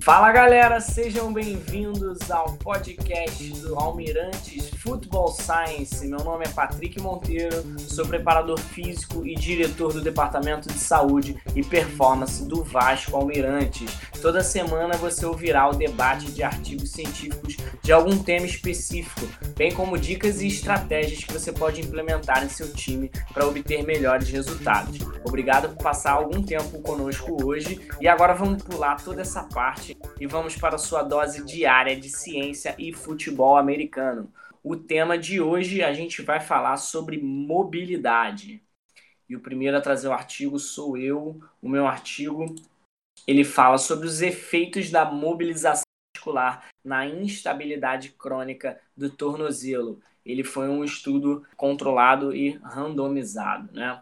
Fala galera, sejam bem-vindos ao podcast do Almirantes Football Science. Meu nome é Patrick Monteiro, sou preparador físico e diretor do Departamento de Saúde e Performance do Vasco Almirantes. Toda semana você ouvirá o debate de artigos científicos de algum tema específico, bem como dicas e estratégias que você pode implementar em seu time para obter melhores resultados. Obrigado por passar algum tempo conosco hoje e agora vamos pular toda essa parte e vamos para a sua dose diária de ciência e futebol americano. O tema de hoje a gente vai falar sobre mobilidade. E o primeiro a trazer o artigo sou eu. O meu artigo ele fala sobre os efeitos da mobilização articular na instabilidade crônica do tornozelo. Ele foi um estudo controlado e randomizado, né?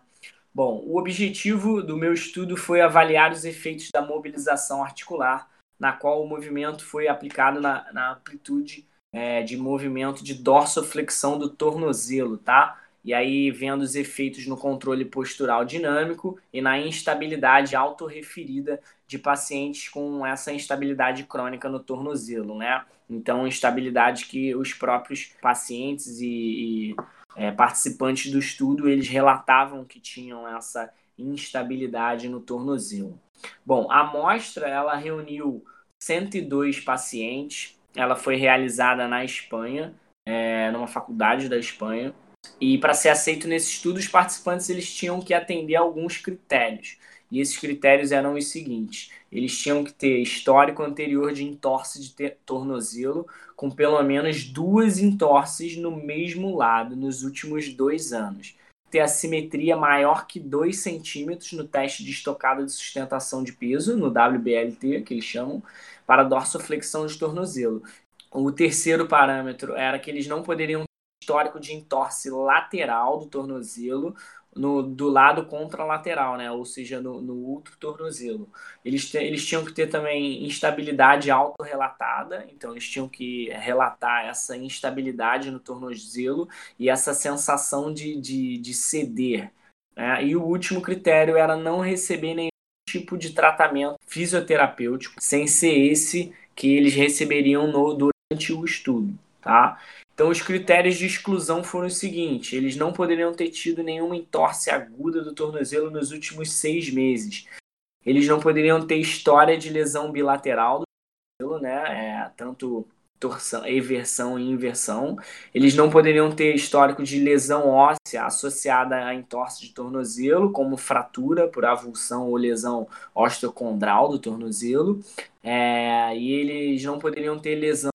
Bom, o objetivo do meu estudo foi avaliar os efeitos da mobilização articular na qual o movimento foi aplicado na, na amplitude é, de movimento de dorsoflexão do tornozelo, tá? E aí vendo os efeitos no controle postural dinâmico e na instabilidade autorreferida de pacientes com essa instabilidade crônica no tornozelo, né? Então, instabilidade que os próprios pacientes e, e é, participantes do estudo eles relatavam que tinham essa instabilidade no tornozelo. Bom, a amostra ela reuniu 102 pacientes. Ela foi realizada na Espanha, é, numa faculdade da Espanha. E para ser aceito nesse estudo, os participantes eles tinham que atender a alguns critérios. E esses critérios eram os seguintes: eles tinham que ter histórico anterior de entorse de tornozelo, com pelo menos duas entorses no mesmo lado nos últimos dois anos ter a simetria maior que 2 centímetros no teste de estocada de sustentação de peso, no WBLT, que eles chamam, para dorsoflexão de tornozelo. O terceiro parâmetro era que eles não poderiam ter histórico de entorse lateral do tornozelo no, do lado contralateral, né? ou seja, no, no outro tornozelo. Eles, te, eles tinham que ter também instabilidade autorrelatada, então eles tinham que relatar essa instabilidade no tornozelo e essa sensação de, de, de ceder. Né? E o último critério era não receber nenhum tipo de tratamento fisioterapêutico, sem ser esse que eles receberiam no, durante o estudo. Tá? Então, os critérios de exclusão foram os seguintes: eles não poderiam ter tido nenhuma entorse aguda do tornozelo nos últimos seis meses. Eles não poderiam ter história de lesão bilateral do tornozelo, né? É, tanto torção, eversão e inversão. Eles não poderiam ter histórico de lesão óssea associada a entorse de tornozelo, como fratura por avulsão ou lesão osteocondral do tornozelo. É, e eles não poderiam ter lesão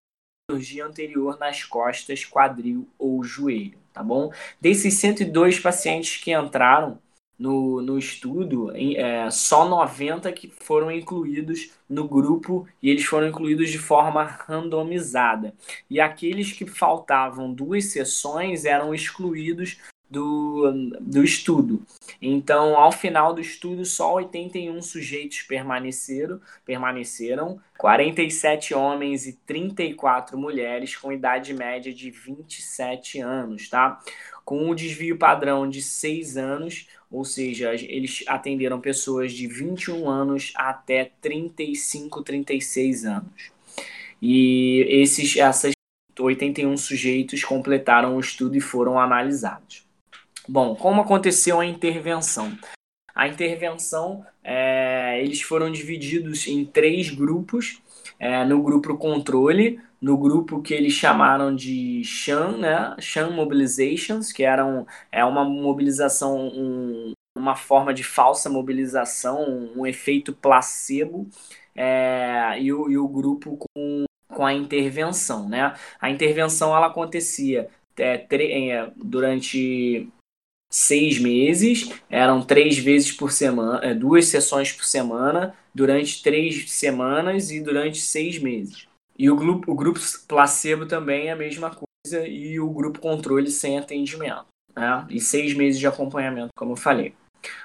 cirurgia anterior nas costas, quadril ou joelho, tá bom? Desses 102 pacientes que entraram no, no estudo, é, só 90 que foram incluídos no grupo e eles foram incluídos de forma randomizada. E aqueles que faltavam duas sessões eram excluídos do, do estudo. Então, ao final do estudo, só 81 sujeitos permaneceram, permaneceram, 47 homens e 34 mulheres com idade média de 27 anos, tá? Com um desvio padrão de 6 anos, ou seja, eles atenderam pessoas de 21 anos até 35, 36 anos. E esses, essas 81 sujeitos completaram o estudo e foram analisados. Bom, como aconteceu a intervenção? A intervenção, é, eles foram divididos em três grupos. É, no grupo controle, no grupo que eles chamaram de SHAM, né? SHAM Mobilizations, que era um, é uma mobilização, um, uma forma de falsa mobilização, um, um efeito placebo, é, e, o, e o grupo com, com a intervenção, né? A intervenção ela acontecia é, é durante seis meses, eram três vezes por semana, é, duas sessões por semana, durante três semanas e durante seis meses. E o grupo, o grupo placebo também é a mesma coisa, e o grupo controle sem atendimento. Né? E seis meses de acompanhamento, como eu falei.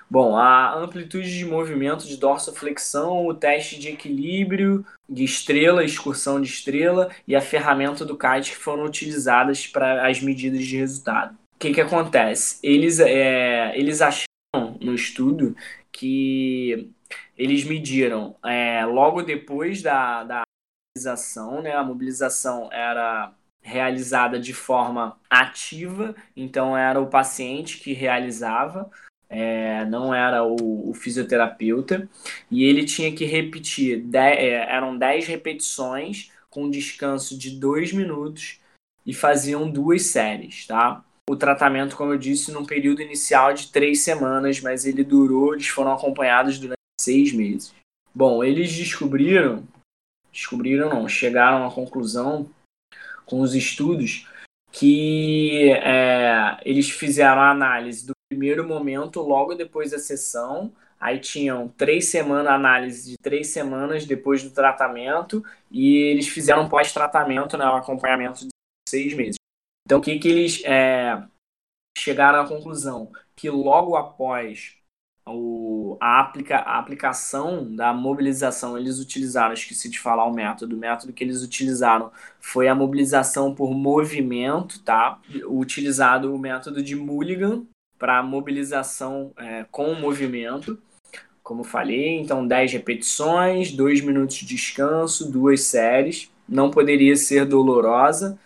Bom, a amplitude de movimento de dorsoflexão, o teste de equilíbrio de estrela, excursão de estrela e a ferramenta do CAD que foram utilizadas para as medidas de resultado que, que acontece? Eles, é, eles acharam no estudo que eles mediram é, logo depois da, da mobilização, né? A mobilização era realizada de forma ativa, então era o paciente que realizava, é, não era o, o, fisioterapeuta, e ele tinha que repetir, dez, é, eram 10 repetições com descanso de 2 minutos e faziam duas séries, tá? O tratamento, como eu disse, num período inicial de três semanas, mas ele durou, eles foram acompanhados durante seis meses. Bom, eles descobriram, descobriram não, chegaram à conclusão com os estudos que é, eles fizeram a análise do primeiro momento logo depois da sessão, aí tinham três semanas, análise de três semanas depois do tratamento, e eles fizeram pós-tratamento, né, um acompanhamento de seis meses. Então, o que, que eles é, chegaram à conclusão? Que logo após o, a, aplica, a aplicação da mobilização, eles utilizaram, esqueci de falar o método, o método que eles utilizaram foi a mobilização por movimento, tá? Utilizado o método de Mulligan para mobilização é, com movimento, como falei, então 10 repetições, 2 minutos de descanso, duas séries, não poderia ser dolorosa,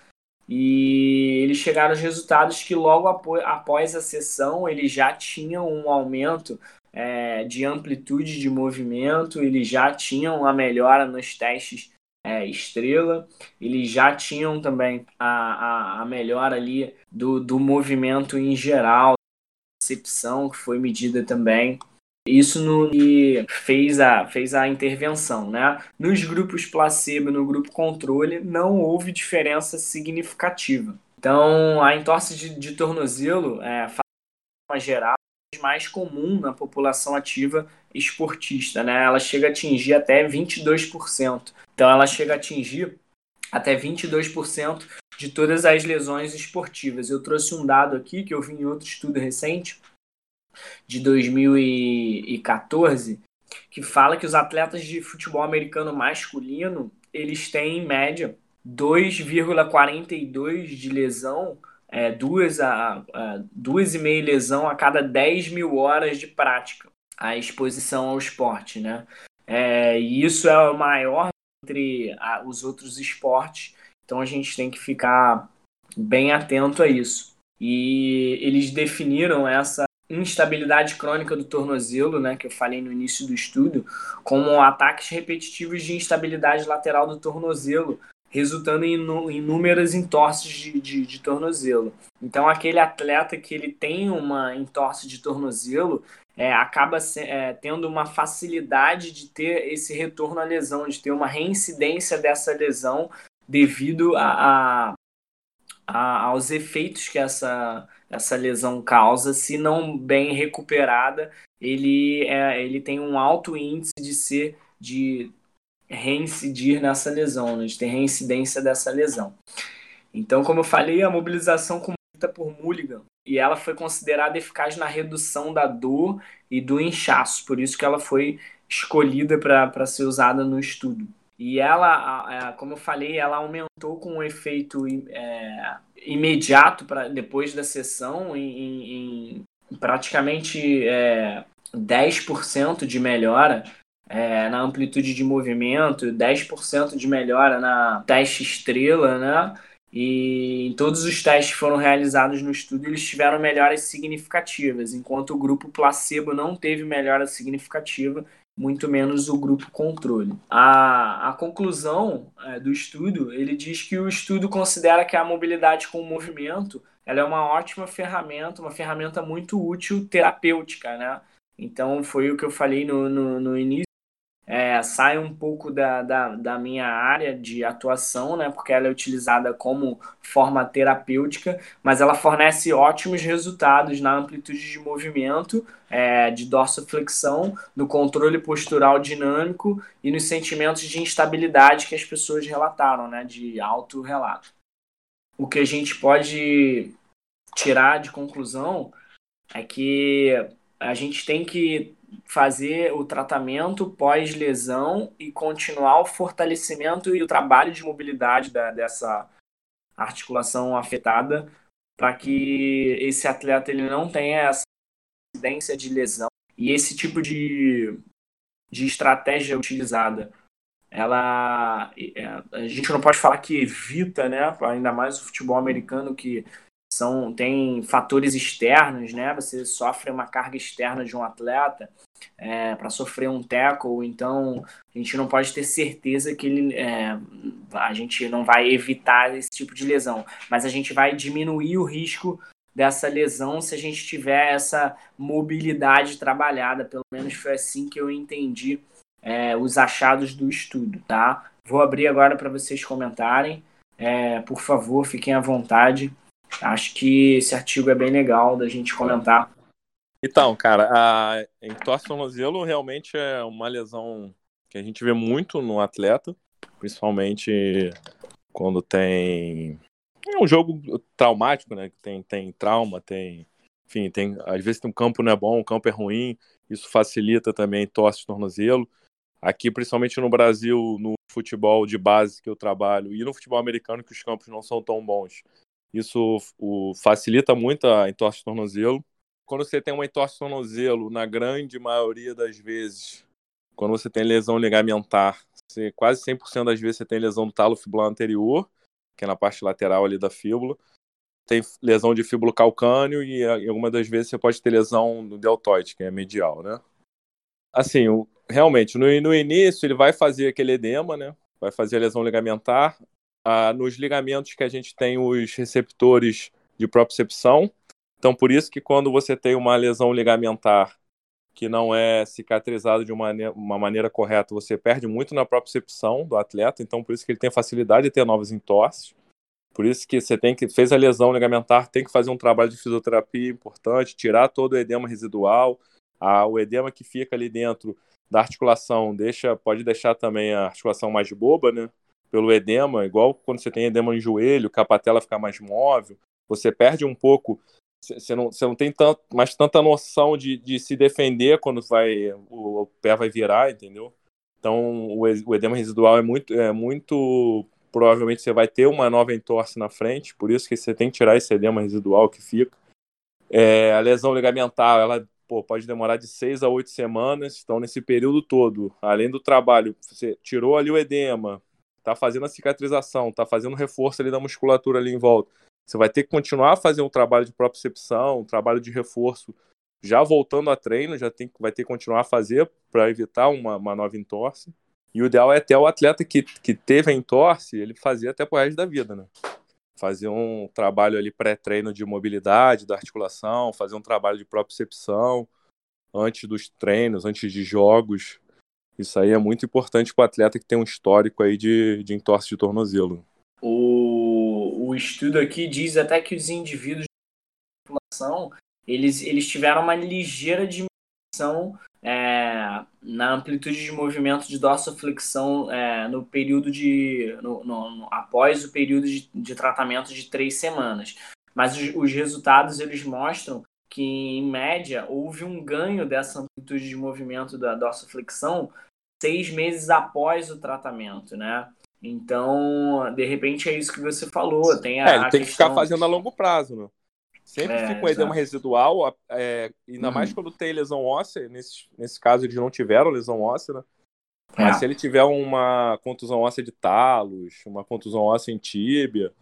e eles chegaram aos resultados que logo após a sessão eles já tinham um aumento é, de amplitude de movimento, eles já tinham a melhora nos testes é, estrela, eles já tinham também a, a, a melhora ali do, do movimento em geral, percepção que foi medida também. Isso no que fez a, fez a intervenção, né? Nos grupos placebo e no grupo controle não houve diferença significativa. Então, a entorse de, de tornozelo, é, de geral, é mais comum na população ativa esportista, né? Ela chega a atingir até 22%. Então, ela chega a atingir até 22% de todas as lesões esportivas. Eu trouxe um dado aqui que eu vi em outro estudo recente, de 2014, que fala que os atletas de futebol americano masculino, eles têm em média 2,42 de lesão, é, duas, a, a, duas e meia lesão a cada 10 mil horas de prática, a exposição ao esporte, né? É, e isso é o maior entre a, os outros esportes, então a gente tem que ficar bem atento a isso. E eles definiram essa instabilidade crônica do tornozelo, né, que eu falei no início do estudo, como ataques repetitivos de instabilidade lateral do tornozelo, resultando em inúmeras entorses de, de, de, tornozelo. Então, aquele atleta que ele tem uma entorse de tornozelo é, acaba se, é, tendo uma facilidade de ter esse retorno à lesão, de ter uma reincidência dessa lesão devido a, a, a aos efeitos que essa essa lesão causa, se não bem recuperada, ele, é, ele tem um alto índice de ser de reincidir nessa lesão, né, de ter reincidência dessa lesão. Então, como eu falei, a mobilização comita por Mulligan e ela foi considerada eficaz na redução da dor e do inchaço, por isso que ela foi escolhida para ser usada no estudo. E ela, como eu falei, ela aumentou com um efeito é, imediato para depois da sessão em, em praticamente é, 10% de melhora é, na amplitude de movimento, 10% de melhora na teste estrela, né? E em todos os testes que foram realizados no estudo, eles tiveram melhoras significativas, enquanto o grupo placebo não teve melhora significativa muito menos o grupo controle. A, a conclusão é, do estudo, ele diz que o estudo considera que a mobilidade com o movimento ela é uma ótima ferramenta, uma ferramenta muito útil terapêutica, né? Então, foi o que eu falei no, no, no início, é, sai um pouco da, da, da, minha área de atuação, né, porque ela é utilizada como forma terapêutica, mas ela fornece ótimos resultados na amplitude de movimento, é, de dorsoflexão, no controle postural dinâmico e nos sentimentos de instabilidade que as pessoas relataram, né, de alto relato. O que a gente pode tirar de conclusão é que a gente tem que fazer o tratamento pós-lesão e continuar o fortalecimento e o trabalho de mobilidade da, dessa articulação afetada para que esse atleta ele não tenha essa incidência de lesão. E esse tipo de, de estratégia utilizada ela é, a gente não pode falar que evita né ainda mais o futebol americano que são tem fatores externos né você sofre uma carga externa de um atleta é, para sofrer um tackle, então a gente não pode ter certeza que ele, é, a gente não vai evitar esse tipo de lesão, mas a gente vai diminuir o risco dessa lesão se a gente tiver essa mobilidade trabalhada, pelo menos foi assim que eu entendi é, os achados do estudo, tá? Vou abrir agora para vocês comentarem, é, por favor, fiquem à vontade. Acho que esse artigo é bem legal da gente comentar então, cara, a entorse tornozelo realmente é uma lesão que a gente vê muito no atleta, principalmente quando tem é um jogo traumático, né? Tem tem trauma, tem enfim, tem às vezes tem um campo não é bom, o campo é ruim, isso facilita também torce de tornozelo. Aqui, principalmente no Brasil, no futebol de base que eu trabalho e no futebol americano que os campos não são tão bons. Isso o, facilita muito a entorse de tornozelo quando você tem uma entorse tornozelo, na grande maioria das vezes, quando você tem lesão ligamentar, você, quase 100% das vezes você tem lesão do talo fibular anterior, que é na parte lateral ali da fíbula. Tem lesão de fíbulo calcâneo e, e algumas das vezes você pode ter lesão no deltoide, que é medial, né? Assim, realmente, no, no início ele vai fazer aquele edema, né? Vai fazer a lesão ligamentar. Ah, nos ligamentos que a gente tem os receptores de propriocepção, então, por isso que quando você tem uma lesão ligamentar que não é cicatrizada de uma, uma maneira correta, você perde muito na propriocepção do atleta. Então, por isso que ele tem facilidade de ter novas entorses. Por isso que você tem que fez a lesão ligamentar, tem que fazer um trabalho de fisioterapia importante, tirar todo o edema residual, a, o edema que fica ali dentro da articulação, deixa, pode deixar também a articulação mais boba, né? Pelo edema, igual quando você tem edema no joelho, que a patela fica mais móvel, você perde um pouco você não, você não tem tanto, mais tanta noção de, de se defender quando vai o, o pé vai virar, entendeu? Então o, o edema residual é muito, é muito provavelmente você vai ter uma nova entorse na frente, por isso que você tem que tirar esse edema residual que fica. É, a lesão ligamentar, ela pô, pode demorar de seis a oito semanas, então nesse período todo, além do trabalho, você tirou ali o edema, tá fazendo a cicatrização, tá fazendo reforço ali da musculatura ali em volta você vai ter que continuar a fazer um trabalho de propriocepção, um trabalho de reforço, já voltando a treino, já tem, vai ter que continuar a fazer para evitar uma, uma nova entorse. E o ideal é até o atleta que, que teve a entorse, ele fazer até pro resto da vida, né? Fazer um trabalho ali pré-treino de mobilidade da articulação, fazer um trabalho de propriocepção antes dos treinos, antes de jogos. Isso aí é muito importante para o atleta que tem um histórico aí de, de entorse de tornozelo. O, o estudo aqui diz até que os indivíduos de população eles, eles tiveram uma ligeira diminuição é, na amplitude de movimento de dorsoflexão é, no período de no, no, no, após o período de, de, tratamento de três semanas mas os, os, resultados eles mostram que em média houve um ganho dessa amplitude de movimento da dorsoflexão seis meses após o tratamento né então, de repente, é isso que você falou. Tem a, é, ele tem que ficar fazendo a longo prazo, né? Sempre é, fica um edema residual, é, ainda uhum. mais quando tem lesão óssea. Nesse, nesse caso, eles não tiveram lesão óssea, né? Mas é. se ele tiver uma contusão óssea de talos, uma contusão óssea em tíbia,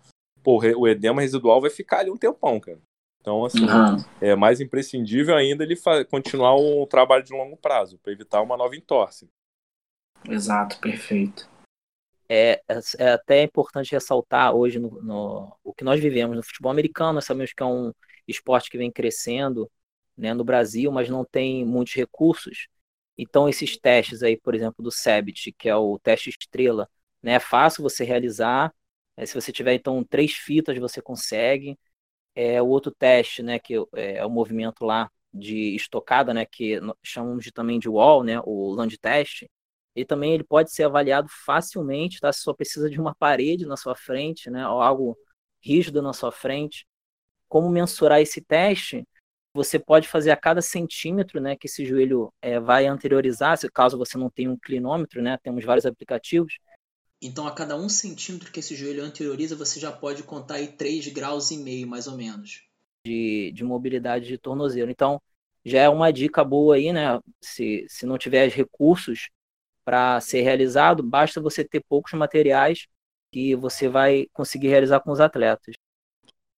pô, o edema residual vai ficar ali um tempão, cara. Então, assim, uhum. é mais imprescindível ainda ele continuar o trabalho de longo prazo, para evitar uma nova entorse. Exato, perfeito é, é, é até importante ressaltar hoje no, no, o que nós vivemos no futebol americano. Nós sabemos que é um esporte que vem crescendo né, no Brasil, mas não tem muitos recursos. Então, esses testes aí, por exemplo, do SEBIT, que é o teste estrela, né, é fácil você realizar. É, se você tiver, então, três fitas, você consegue. É, o outro teste, né, que é, é o movimento lá de estocada, né, que chamamos de, também de wall, né, o land test, ele também ele pode ser avaliado facilmente, tá? Se só precisa de uma parede na sua frente, né? Ou algo rígido na sua frente. Como mensurar esse teste? Você pode fazer a cada centímetro, né? Que esse joelho é, vai anteriorizar, se caso você não tenha um clinômetro, né? Temos vários aplicativos. Então, a cada um centímetro que esse joelho anterioriza, você já pode contar aí 3 graus e meio, mais ou menos. De, de mobilidade de tornozelo. Então, já é uma dica boa aí, né? Se, se não tiver recursos para ser realizado, basta você ter poucos materiais que você vai conseguir realizar com os atletas.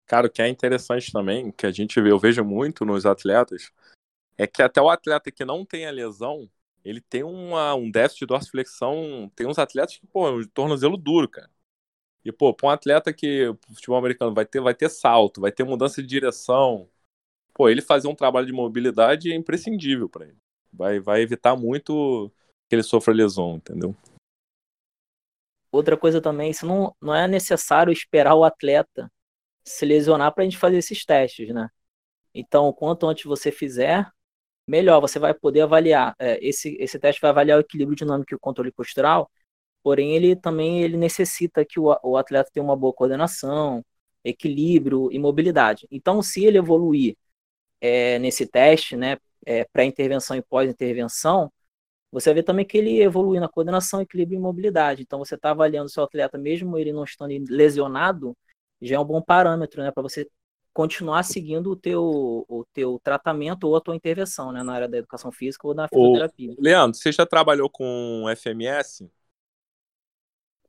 Cara, o que é interessante também, que a gente vê, eu vejo muito nos atletas, é que até o atleta que não tem a lesão, ele tem uma, um déficit de dorsiflexão. Tem uns atletas que, pô, um tornozelo duro, cara. E, pô, pra um atleta que, futebol americano, vai ter, vai ter salto, vai ter mudança de direção. Pô, ele fazer um trabalho de mobilidade é imprescindível para ele. Vai, vai evitar muito que ele sofra lesão, entendeu? Outra coisa também, isso não, não é necessário esperar o atleta se lesionar para a gente fazer esses testes, né? Então, quanto antes você fizer, melhor você vai poder avaliar. É, esse, esse teste vai avaliar o equilíbrio dinâmico e o controle postural, porém ele também ele necessita que o, o atleta tenha uma boa coordenação, equilíbrio e mobilidade. Então, se ele evoluir é, nesse teste, né, é, pré-intervenção e pós-intervenção, você vê também que ele evolui na coordenação, equilíbrio e mobilidade. Então, você está avaliando o seu atleta, mesmo ele não estando lesionado, já é um bom parâmetro, né, para você continuar seguindo o teu, o teu tratamento ou a tua intervenção, né, na área da educação física ou na fisioterapia. Ô, Leandro, você já trabalhou com FMS?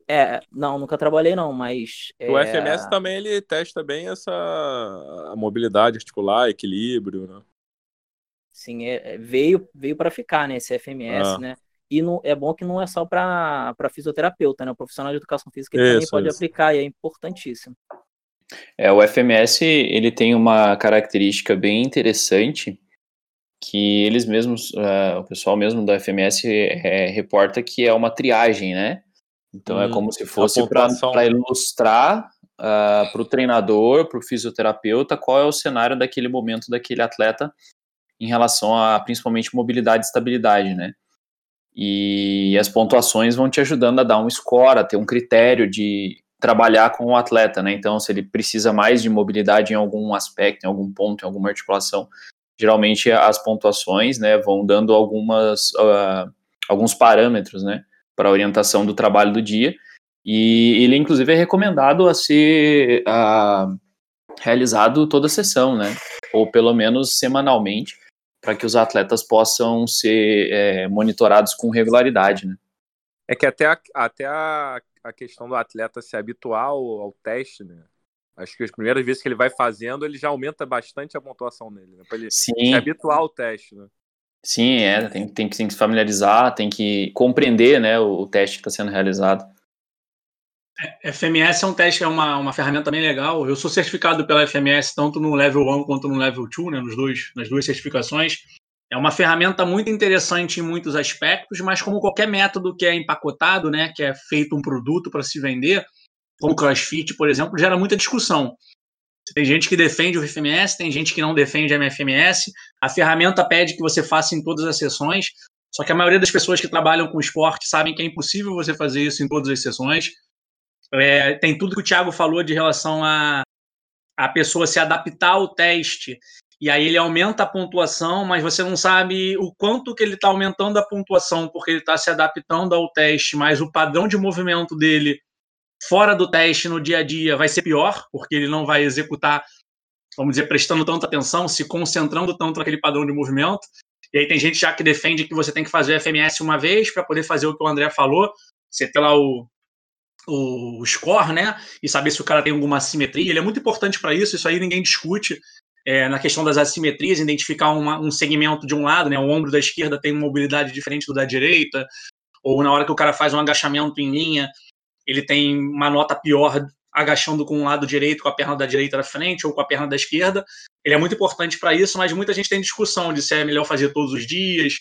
É, não, nunca trabalhei não, mas... O é... FMS também, ele testa bem essa mobilidade articular, equilíbrio, né? Sim, é, é veio, veio para ficar, né, esse FMS, ah. né? E não, é bom que não é só para fisioterapeuta, né? O profissional de educação física ele isso, também pode isso. aplicar e é importantíssimo. É, o FMS ele tem uma característica bem interessante que eles mesmos, uh, o pessoal mesmo do FMS é, reporta que é uma triagem, né? Então hum, é como se fosse para ilustrar uh, ah, para o treinador, para o fisioterapeuta, qual é o cenário daquele momento daquele atleta em relação a principalmente mobilidade e estabilidade, né? E as pontuações vão te ajudando a dar um score, a ter um critério de trabalhar com o atleta, né? Então, se ele precisa mais de mobilidade em algum aspecto, em algum ponto, em alguma articulação, geralmente as pontuações, né, vão dando algumas uh, alguns parâmetros, né, para orientação do trabalho do dia. E ele, inclusive, é recomendado a ser uh, realizado toda a sessão, né, ou pelo menos semanalmente, para que os atletas possam ser é, monitorados com regularidade, né. É que até a, até a a questão do atleta se habituar ao, ao, teste, né? Acho que as primeiras vezes que ele vai fazendo, ele já aumenta bastante a pontuação nele, né? Para ele Sim. se habituar ao teste, né? Sim, é, tem, tem, tem que se familiarizar, tem que compreender né, o, o teste que está sendo realizado. É, FMS é um teste, é uma, uma ferramenta bem legal. Eu sou certificado pela FMS tanto no level 1 quanto no level 2, né, nos dois, nas duas certificações. É uma ferramenta muito interessante em muitos aspectos, mas como qualquer método que é empacotado, né, que é feito um produto para se vender, como CrossFit, por exemplo, gera muita discussão. Tem gente que defende o FMS, tem gente que não defende a MFMS. A ferramenta pede que você faça em todas as sessões, só que a maioria das pessoas que trabalham com esporte sabem que é impossível você fazer isso em todas as sessões. É, tem tudo que o Thiago falou de relação a a pessoa se adaptar ao teste e aí ele aumenta a pontuação, mas você não sabe o quanto que ele está aumentando a pontuação, porque ele está se adaptando ao teste, mas o padrão de movimento dele fora do teste no dia a dia vai ser pior, porque ele não vai executar, vamos dizer, prestando tanta atenção, se concentrando tanto naquele padrão de movimento. E aí tem gente já que defende que você tem que fazer o FMS uma vez para poder fazer o que o André falou, você ter lá o, o score, né? E saber se o cara tem alguma assimetria. Ele é muito importante para isso, isso aí ninguém discute é, na questão das assimetrias, identificar uma, um segmento de um lado, né, o ombro da esquerda tem uma mobilidade diferente do da direita, ou na hora que o cara faz um agachamento em linha, ele tem uma nota pior agachando com o lado direito, com a perna da direita da frente ou com a perna da esquerda. Ele é muito importante para isso, mas muita gente tem discussão de se é melhor fazer todos os dias,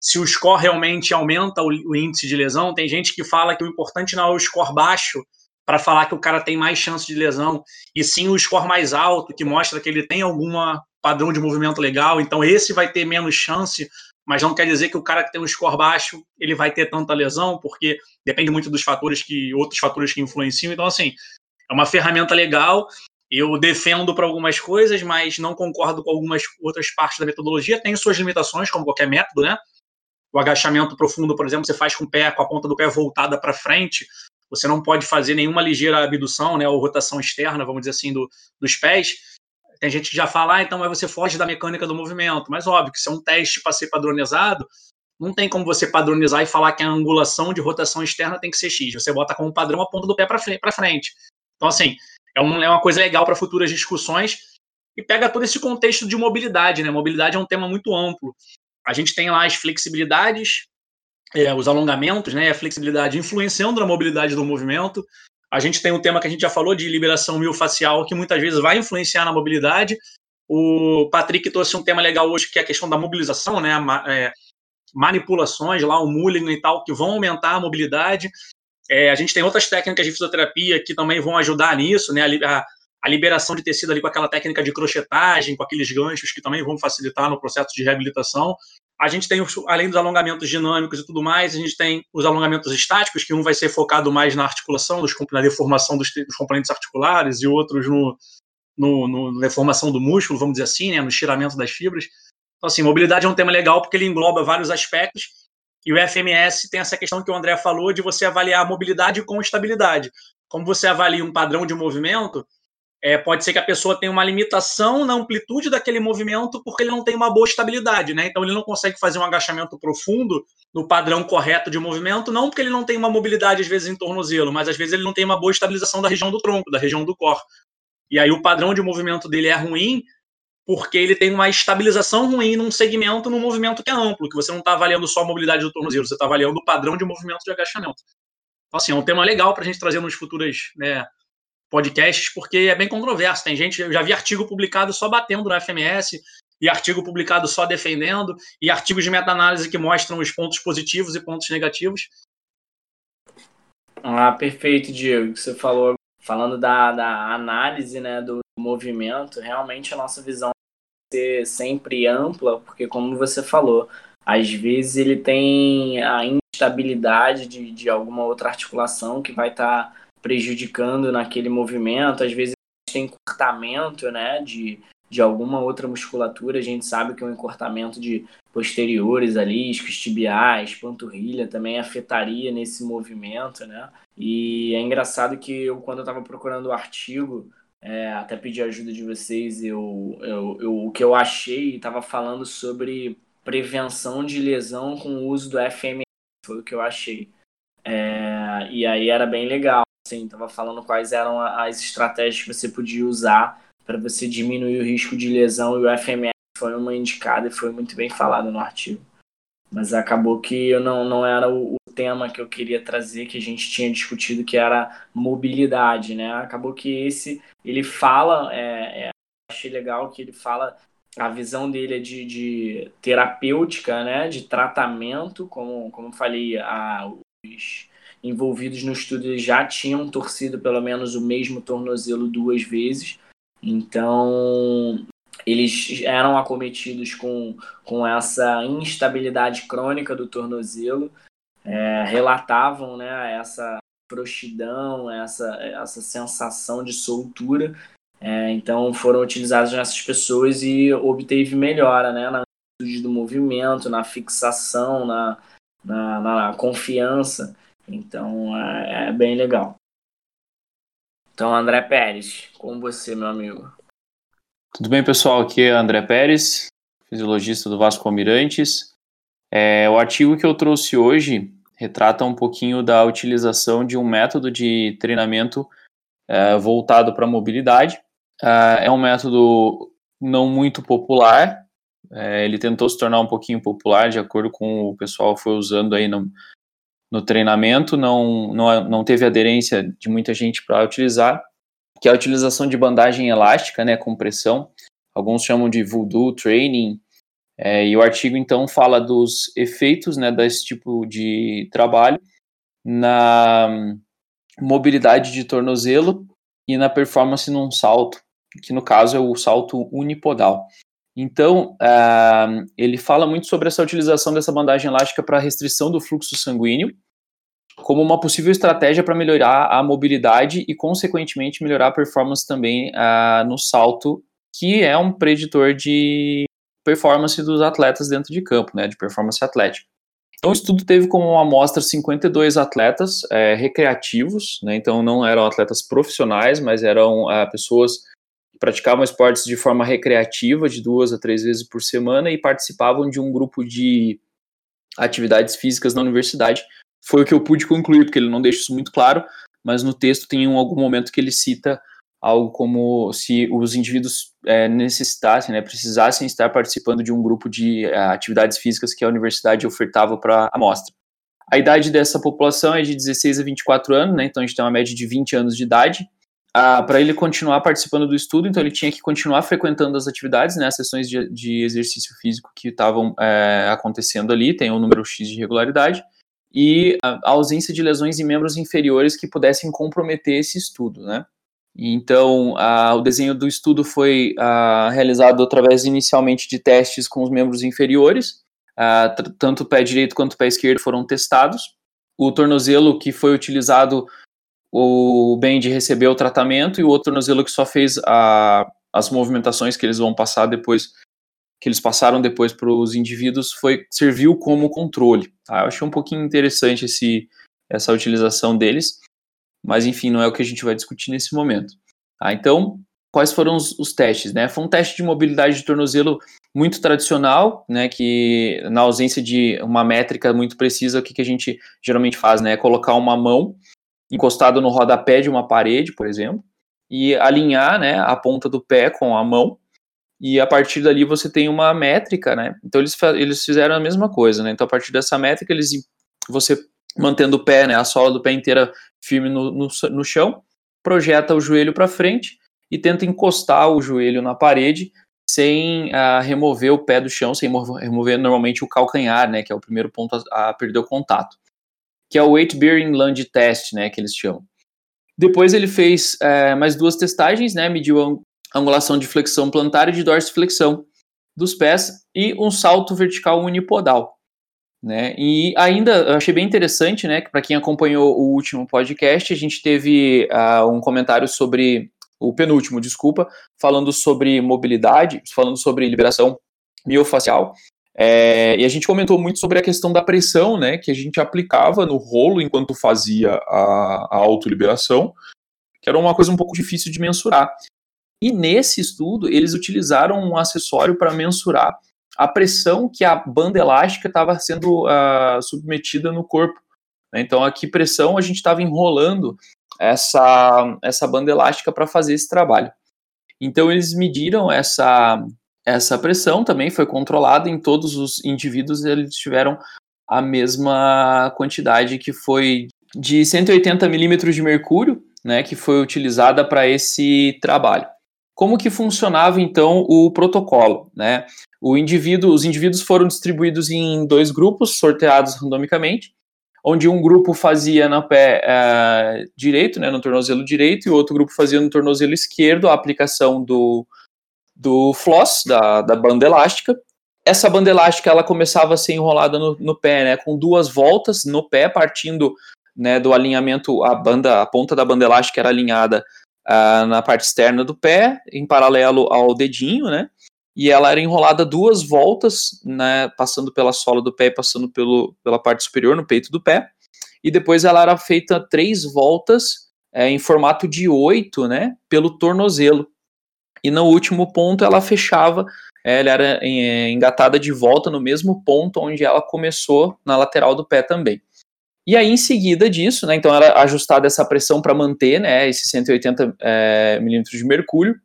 se o score realmente aumenta o, o índice de lesão. Tem gente que fala que o importante não é o score baixo, para falar que o cara tem mais chance de lesão, e sim o score mais alto, que mostra que ele tem alguma padrão de movimento legal, então esse vai ter menos chance, mas não quer dizer que o cara que tem um score baixo, ele vai ter tanta lesão, porque depende muito dos fatores que outros fatores que influenciam. Então assim, é uma ferramenta legal. Eu defendo para algumas coisas, mas não concordo com algumas outras partes da metodologia. Tem suas limitações, como qualquer método, né? O agachamento profundo, por exemplo, você faz com o pé, com a ponta do pé voltada para frente você não pode fazer nenhuma ligeira abdução, né, ou rotação externa, vamos dizer assim, do, dos pés. Tem gente que já fala, ah, então você foge da mecânica do movimento. Mas óbvio que se é um teste para ser padronizado, não tem como você padronizar e falar que a angulação de rotação externa tem que ser X. Você bota como padrão a ponta do pé para frente. Então, assim, é, é uma coisa legal para futuras discussões e pega todo esse contexto de mobilidade. Né? Mobilidade é um tema muito amplo. A gente tem lá as flexibilidades, é, os alongamentos, né, a flexibilidade influenciando na mobilidade do movimento. A gente tem um tema que a gente já falou de liberação miofacial, que muitas vezes vai influenciar na mobilidade. O Patrick trouxe um tema legal hoje, que é a questão da mobilização, né, é, manipulações lá, o mulling e tal, que vão aumentar a mobilidade. É, a gente tem outras técnicas de fisioterapia que também vão ajudar nisso, né, a, a liberação de tecido ali com aquela técnica de crochetagem, com aqueles ganchos que também vão facilitar no processo de reabilitação. A gente tem, além dos alongamentos dinâmicos e tudo mais, a gente tem os alongamentos estáticos, que um vai ser focado mais na articulação, na deformação dos, dos componentes articulares, e outros no, no, no, na deformação do músculo, vamos dizer assim, né, no estiramento das fibras. Então, assim, mobilidade é um tema legal porque ele engloba vários aspectos, e o FMS tem essa questão que o André falou de você avaliar a mobilidade com estabilidade. Como você avalia um padrão de movimento, é, pode ser que a pessoa tenha uma limitação na amplitude daquele movimento porque ele não tem uma boa estabilidade, né? Então ele não consegue fazer um agachamento profundo no padrão correto de movimento, não porque ele não tem uma mobilidade às vezes em tornozelo, mas às vezes ele não tem uma boa estabilização da região do tronco, da região do core. E aí o padrão de movimento dele é ruim porque ele tem uma estabilização ruim num segmento, num movimento que é amplo, que você não está avaliando só a mobilidade do tornozelo, você está avaliando o padrão de movimento de agachamento. Então, assim, é um tema legal para a gente trazer nos futuros né, podcasts, porque é bem controverso. Tem gente, eu já vi artigo publicado só batendo no FMS, e artigo publicado só defendendo, e artigos de meta-análise que mostram os pontos positivos e pontos negativos. Ah, perfeito, Diego, que você falou. Falando da, da análise né, do movimento, realmente a nossa visão ser sempre ampla, porque como você falou, às vezes ele tem a instabilidade de, de alguma outra articulação que vai estar tá prejudicando naquele movimento. Às vezes tem encurtamento, né, de, de alguma outra musculatura. A gente sabe que o encurtamento de posteriores ali, isquiotibiais, panturrilha também afetaria nesse movimento, né? E é engraçado que eu, quando eu estava procurando o artigo, é, até pedi ajuda de vocês, eu, eu, eu o que eu achei estava falando sobre prevenção de lesão com o uso do FMS, foi o que eu achei. É, e aí era bem legal. Sim, estava falando quais eram as estratégias que você podia usar para você diminuir o risco de lesão e o FMS foi uma indicada e foi muito bem falado no artigo. Mas acabou que eu não, não era o, o tema que eu queria trazer, que a gente tinha discutido, que era mobilidade, né? Acabou que esse, ele fala, é, é, achei legal que ele fala, a visão dele é de, de terapêutica, né? De tratamento, como, como falei, a, os envolvidos no estudo já tinham torcido pelo menos o mesmo tornozelo duas vezes. Então, eles eram acometidos com, com essa instabilidade crônica do tornozelo, é, relatavam né, essa frouxidão, essa, essa sensação de soltura. É, então, foram utilizados nessas pessoas e obteve melhora né, na amplitude do movimento, na fixação, na, na, na confiança. Então é, é bem legal. Então, André Pérez, com você, meu amigo. Tudo bem, pessoal? Aqui é André Pérez, fisiologista do Vasco Almirantes. É, o artigo que eu trouxe hoje retrata um pouquinho da utilização de um método de treinamento é, voltado para mobilidade. É, é um método não muito popular, é, ele tentou se tornar um pouquinho popular de acordo com o pessoal foi usando aí no, no treinamento, não, não, não teve aderência de muita gente para utilizar, que é a utilização de bandagem elástica, né, com pressão. Alguns chamam de voodoo training, é, e o artigo então fala dos efeitos né, desse tipo de trabalho na mobilidade de tornozelo e na performance num salto, que no caso é o salto unipodal. Então, uh, ele fala muito sobre essa utilização dessa bandagem elástica para restrição do fluxo sanguíneo, como uma possível estratégia para melhorar a mobilidade e, consequentemente, melhorar a performance também uh, no salto, que é um preditor de performance dos atletas dentro de campo, né, de performance atlética. Então, o estudo teve como amostra 52 atletas é, recreativos, né? então não eram atletas profissionais, mas eram é, pessoas praticavam esportes de forma recreativa, de duas a três vezes por semana, e participavam de um grupo de atividades físicas na universidade. Foi o que eu pude concluir, porque ele não deixa isso muito claro, mas no texto tem um, algum momento que ele cita algo como se os indivíduos é, necessitassem, né, precisassem estar participando de um grupo de é, atividades físicas que a universidade ofertava para a amostra. A idade dessa população é de 16 a 24 anos, né, então a gente tem uma média de 20 anos de idade. Para ele continuar participando do estudo, então ele tinha que continuar frequentando as atividades, né, as sessões de, de exercício físico que estavam é, acontecendo ali, tem um número X de regularidade, e a ausência de lesões em membros inferiores que pudessem comprometer esse estudo, né. Então, a, o desenho do estudo foi a, realizado através inicialmente de testes com os membros inferiores, tanto o pé direito quanto o pé esquerdo foram testados. O tornozelo que foi utilizado, o bend recebeu o tratamento e o outro tornozelo que só fez as movimentações que eles vão passar depois, que eles passaram depois para os indivíduos, foi serviu como controle. Tá? Eu achei um pouquinho interessante esse, essa utilização deles mas enfim, não é o que a gente vai discutir nesse momento. Ah, então, quais foram os, os, testes? Né? Foi um teste de mobilidade de tornozelo muito tradicional, né, que na ausência de uma métrica muito precisa, o que, que a gente geralmente faz? Né, é colocar uma mão encostada no rodapé de uma parede, por exemplo, e alinhar né, a ponta do pé com a mão, e a partir dali você tem uma métrica, né? Então eles, eles fizeram a mesma coisa, né? Então a partir dessa métrica eles você mantendo o pé, né, a sola do pé inteira firme no, no, no chão, projeta o joelho para frente e tenta encostar o joelho na parede sem uh, remover o pé do chão, sem remover normalmente o calcanhar, né, que é o primeiro ponto a, a perder o contato, que é o weight bearing lunge test, né, que eles chamam. Depois ele fez uh, mais duas testagens, né, mediu a angulação de flexão plantar e de dorsiflexão dos pés e um salto vertical unipodal. Né? E ainda achei bem interessante, né, que para quem acompanhou o último podcast, a gente teve uh, um comentário sobre o penúltimo, desculpa, falando sobre mobilidade, falando sobre liberação miofacial. É, e a gente comentou muito sobre a questão da pressão, né, que a gente aplicava no rolo enquanto fazia a, a autoliberação, que era uma coisa um pouco difícil de mensurar. E nesse estudo, eles utilizaram um acessório para mensurar a pressão que a banda elástica estava sendo uh, submetida no corpo. Né? Então, a que pressão a gente estava enrolando essa, essa banda elástica para fazer esse trabalho. Então, eles mediram essa, essa pressão, também foi controlada em todos os indivíduos, eles tiveram a mesma quantidade que foi de 180 milímetros de mercúrio, né, que foi utilizada para esse trabalho. Como que funcionava então o protocolo, né? O indivíduo, os indivíduos foram distribuídos em dois grupos, sorteados randomicamente, onde um grupo fazia no pé é, direito, né, no tornozelo direito, e o outro grupo fazia no tornozelo esquerdo a aplicação do, do floss, da, da banda elástica. Essa banda elástica ela começava a ser enrolada no, no pé, né, com duas voltas no pé, partindo né, do alinhamento, a banda, a ponta da banda elástica era alinhada uh, na parte externa do pé, em paralelo ao dedinho, né? e ela era enrolada duas voltas, né, passando pela sola do pé e passando pelo, pela parte superior, no peito do pé, e depois ela era feita três voltas é, em formato de oito, né, pelo tornozelo. E no último ponto ela fechava, é, ela era é, engatada de volta no mesmo ponto onde ela começou na lateral do pé também. E aí, em seguida disso, né, então era ajustada essa pressão para manter né, esses 180 é, milímetros de mercúrio,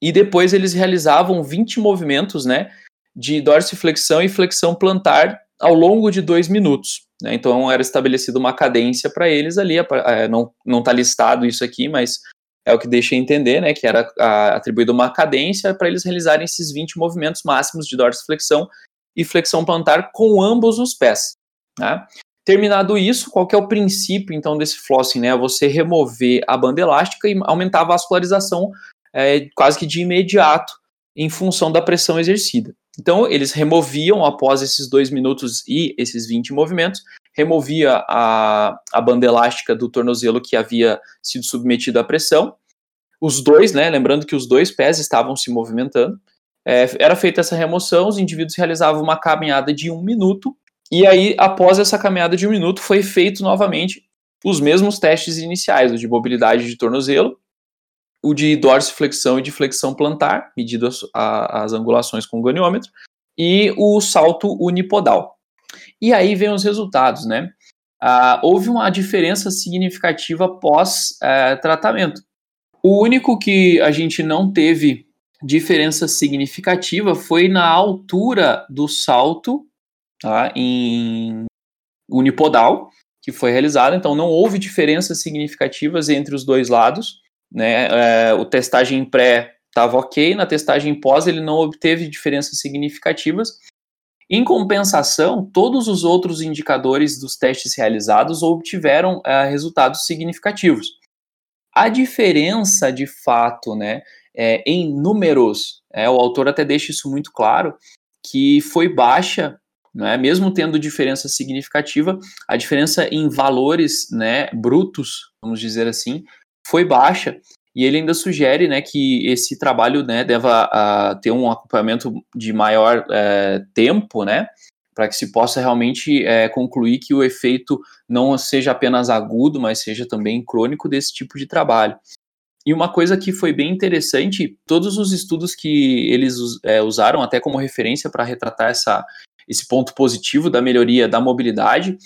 e depois eles realizavam 20 movimentos, né, de dorsiflexão e flexão plantar ao longo de dois minutos. Né? Então era estabelecida uma cadência para eles ali, é, não não está listado isso aqui, mas é o que deixa entender, né, que era atribuída uma cadência para eles realizarem esses 20 movimentos máximos de dorsiflexão e flexão plantar com ambos os pés. Né? Terminado isso, qual que é o princípio então desse flossing? Né? Você remover a banda elástica e aumentar a vascularização é, quase que de imediato em função da pressão exercida. Então, eles removiam, após esses dois minutos e esses 20 movimentos, removia a, a banda elástica do tornozelo que havia sido submetido à pressão. Os dois, né, lembrando que os dois pés estavam se movimentando, é, era feita essa remoção, os indivíduos realizavam uma caminhada de um minuto E aí, após essa caminhada de um minuto, foi feito novamente os mesmos testes iniciais, o de mobilidade de tornozelo, o de dorsiflexão e de flexão plantar, medido as, a, as angulações com o goniômetro, e o salto unipodal. E aí vem os resultados, né? Ah, houve uma diferença significativa pós-tratamento. Eh, o único que a gente não teve diferença significativa foi na altura do salto tá, em unipodal, que foi realizado. Então, não houve diferenças significativas entre os dois lados. Né? É, o testagem pré estava ok, na testagem pós ele não obteve diferenças significativas. Em compensação, todos os outros indicadores dos testes realizados obtiveram é, resultados significativos. A diferença, de fato, né, é, em números, é, o autor até deixa isso muito claro, que foi baixa, né, mesmo tendo diferença significativa, a diferença em valores né, brutos, vamos dizer assim, foi baixa, e ele ainda sugere né, que esse trabalho né, deva ter um acompanhamento de maior uh, tempo, né, para que se possa realmente uh, concluir que o efeito não seja apenas agudo, mas seja também crônico desse tipo de trabalho. E uma coisa que foi bem interessante, todos os estudos que eles é, usaram até como referência para retratar essa, esse ponto positivo da melhoria da mobilidade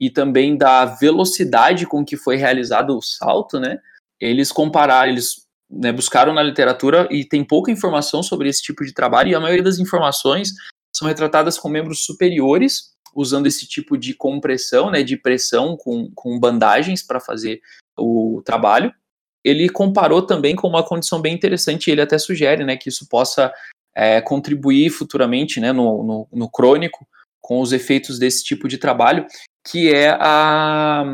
e também da velocidade com que foi realizado o salto, né? Eles compararam, eles né, buscaram na literatura e tem pouca informação sobre esse tipo de trabalho e a maioria das informações são retratadas com membros superiores usando esse tipo de compressão, né, de pressão com, com bandagens para fazer o trabalho. Ele comparou também com uma condição bem interessante, ele até sugere né, que isso possa é, contribuir futuramente né, no, no, no, crônico com os efeitos desse tipo de trabalho, que é a,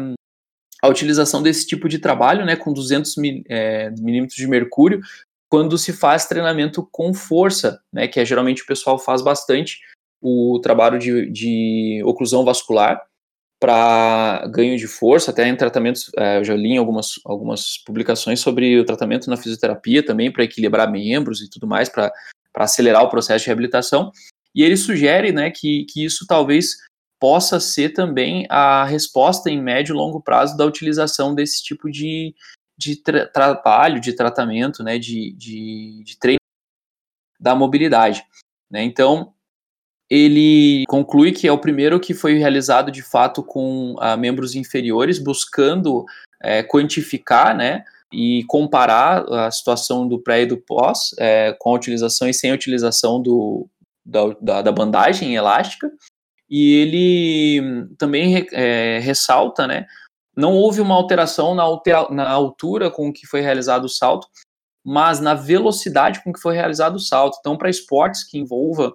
a utilização desse tipo de trabalho né, com 200 mil, é, milímetros de mercúrio quando se faz treinamento com força, né, que é geralmente o pessoal faz bastante o trabalho de, de oclusão vascular, para ganho de força, até em tratamentos, é, eu já li em algumas, algumas publicações sobre o tratamento na fisioterapia também, para equilibrar membros e tudo mais, para acelerar o processo de reabilitação. E ele sugere né, que, que isso talvez possa ser também a resposta em médio e longo prazo da utilização desse tipo de, de tra trabalho, de tratamento, né, de, de, de treino da mobilidade. Né? Então, ele conclui que é o primeiro que foi realizado de fato com uh, membros inferiores, buscando é, quantificar, né, e comparar a situação do pré e do pós, é, com a utilização e sem a utilização do, da, da, da bandagem elástica. E ele também é, ressalta, né, não houve uma alteração na, altera na altura com que foi realizado o salto, mas na velocidade com que foi realizado o salto. Então, para esportes que envolva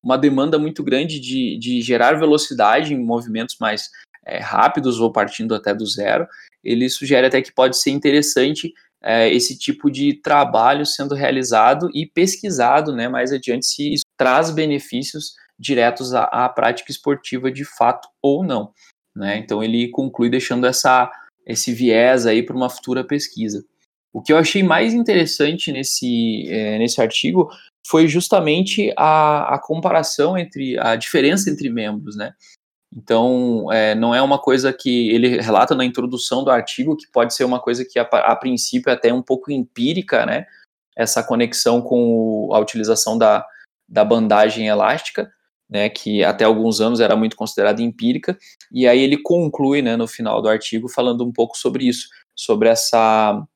uma demanda muito grande de, de gerar velocidade em movimentos mais é, rápidos ou partindo até do zero, ele sugere até que pode ser interessante é, esse tipo de trabalho sendo realizado e pesquisado né, mais adiante se isso traz benefícios diretos à, à prática esportiva de fato ou não. Né? Então ele conclui deixando essa, esse viés aí para uma futura pesquisa. O que eu achei mais interessante nesse, é, nesse artigo foi justamente a, a comparação entre a diferença entre membros, né? Então, é, não é uma coisa que ele relata na introdução do artigo, que pode ser uma coisa que a, a princípio é até um pouco empírica, né? Essa conexão com o, a utilização da, da bandagem elástica, né? Que até alguns anos era muito considerada empírica. E aí ele conclui, né, no final do artigo, falando um pouco sobre isso, sobre essa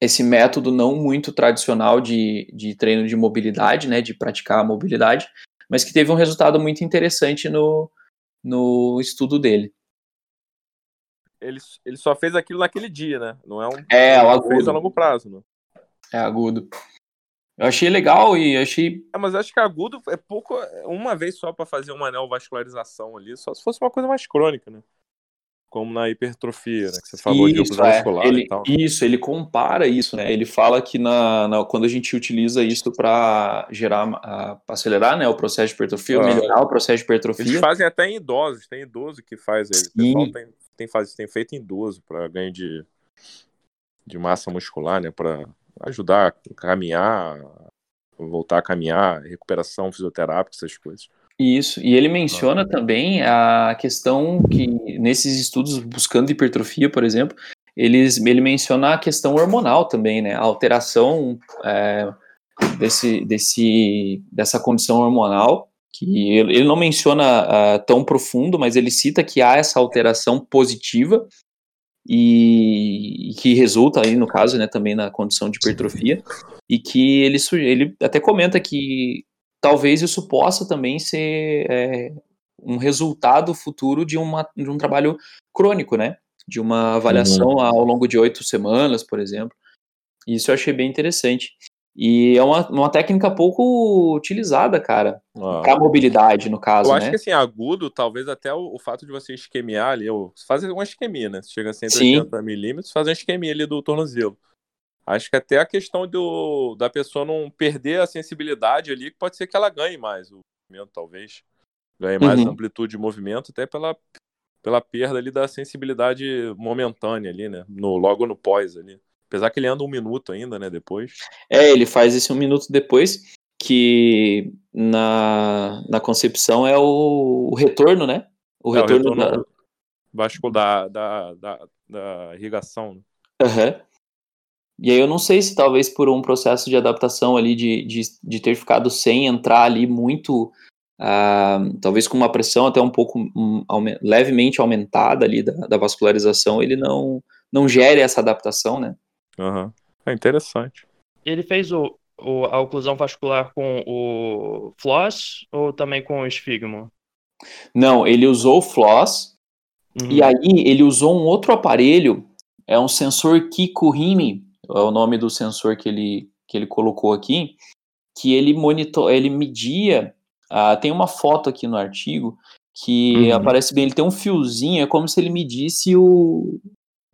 esse método não muito tradicional de, de treino de mobilidade, né, de praticar a mobilidade, mas que teve um resultado muito interessante no, no estudo dele. Ele, ele só fez aquilo naquele dia, né? Não é um. É, o agudo. Fez a longo prazo, né? É agudo. Eu achei legal e achei. É, mas acho que agudo é pouco. Uma vez só para fazer uma neovascularização ali, só se fosse uma coisa mais crônica, né? como na hipertrofia, né, que você falou isso, de oclusão é. muscular ele, e tal. Isso, ele compara isso, né? Ele fala que na, na quando a gente utiliza isso para gerar, acelerar, né, o processo de hipertrofia, ah. melhorar o processo de hipertrofia. Eles fazem até em idosos, tem idoso que faz ele. O pessoal tem, tem, faz, tem feito em idoso para ganho de, de massa muscular, né, para ajudar a caminhar, voltar a caminhar, recuperação fisioterápica, essas coisas. Isso, e ele menciona também a questão que, nesses estudos buscando hipertrofia, por exemplo, eles, ele menciona a questão hormonal também, né? A alteração é, desse, desse, dessa condição hormonal, que ele, ele não menciona uh, tão profundo, mas ele cita que há essa alteração positiva e, que resulta aí, no caso, né, também na condição de hipertrofia, e que ele, ele até comenta que talvez isso possa também ser é, um resultado futuro de, uma, de um trabalho crônico, né? De uma avaliação uhum. ao longo de oito semanas, por exemplo. Isso eu achei bem interessante. E é uma, uma técnica pouco utilizada, cara, ah. para mobilidade, no caso. Eu acho né? que assim, agudo, talvez até o, o, fato de você esquemiar ali, ou fazer uma isquemia, né? Chega a 180 milímetros, fazer uma isquemia ali do tornozelo. Acho que até a questão do, da pessoa não perder a sensibilidade ali, pode ser que ela ganhe mais o movimento, talvez. Ganhe mais uhum. amplitude de movimento, até pela, pela perda ali da sensibilidade momentânea ali, né? No, logo no pós ali. Apesar que ele anda um minuto ainda, né? Depois. É, ele faz esse um minuto depois, que na, na concepção é o, o retorno, né? O é, retorno, o retorno da... da, da, da, da irrigação. Uhum. E aí eu não sei se talvez por um processo de adaptação ali, de, de, de ter ficado sem entrar ali muito, uh, talvez com uma pressão até um pouco um, levemente aumentada ali da, da, vascularização, ele não, não gere essa adaptação, né? Uhum. É interessante. Ele fez o, o, a oclusão vascular com o floss ou também com o esfigmo? Não, ele usou o floss uhum. e aí ele usou um outro aparelho, é um sensor Kikuhimi, é o nome do sensor que ele, que ele colocou aqui, que ele monitor, ele media. Uh, tem uma foto aqui no artigo que uhum. aparece bem, ele tem um fiozinho, é como se ele medisse o,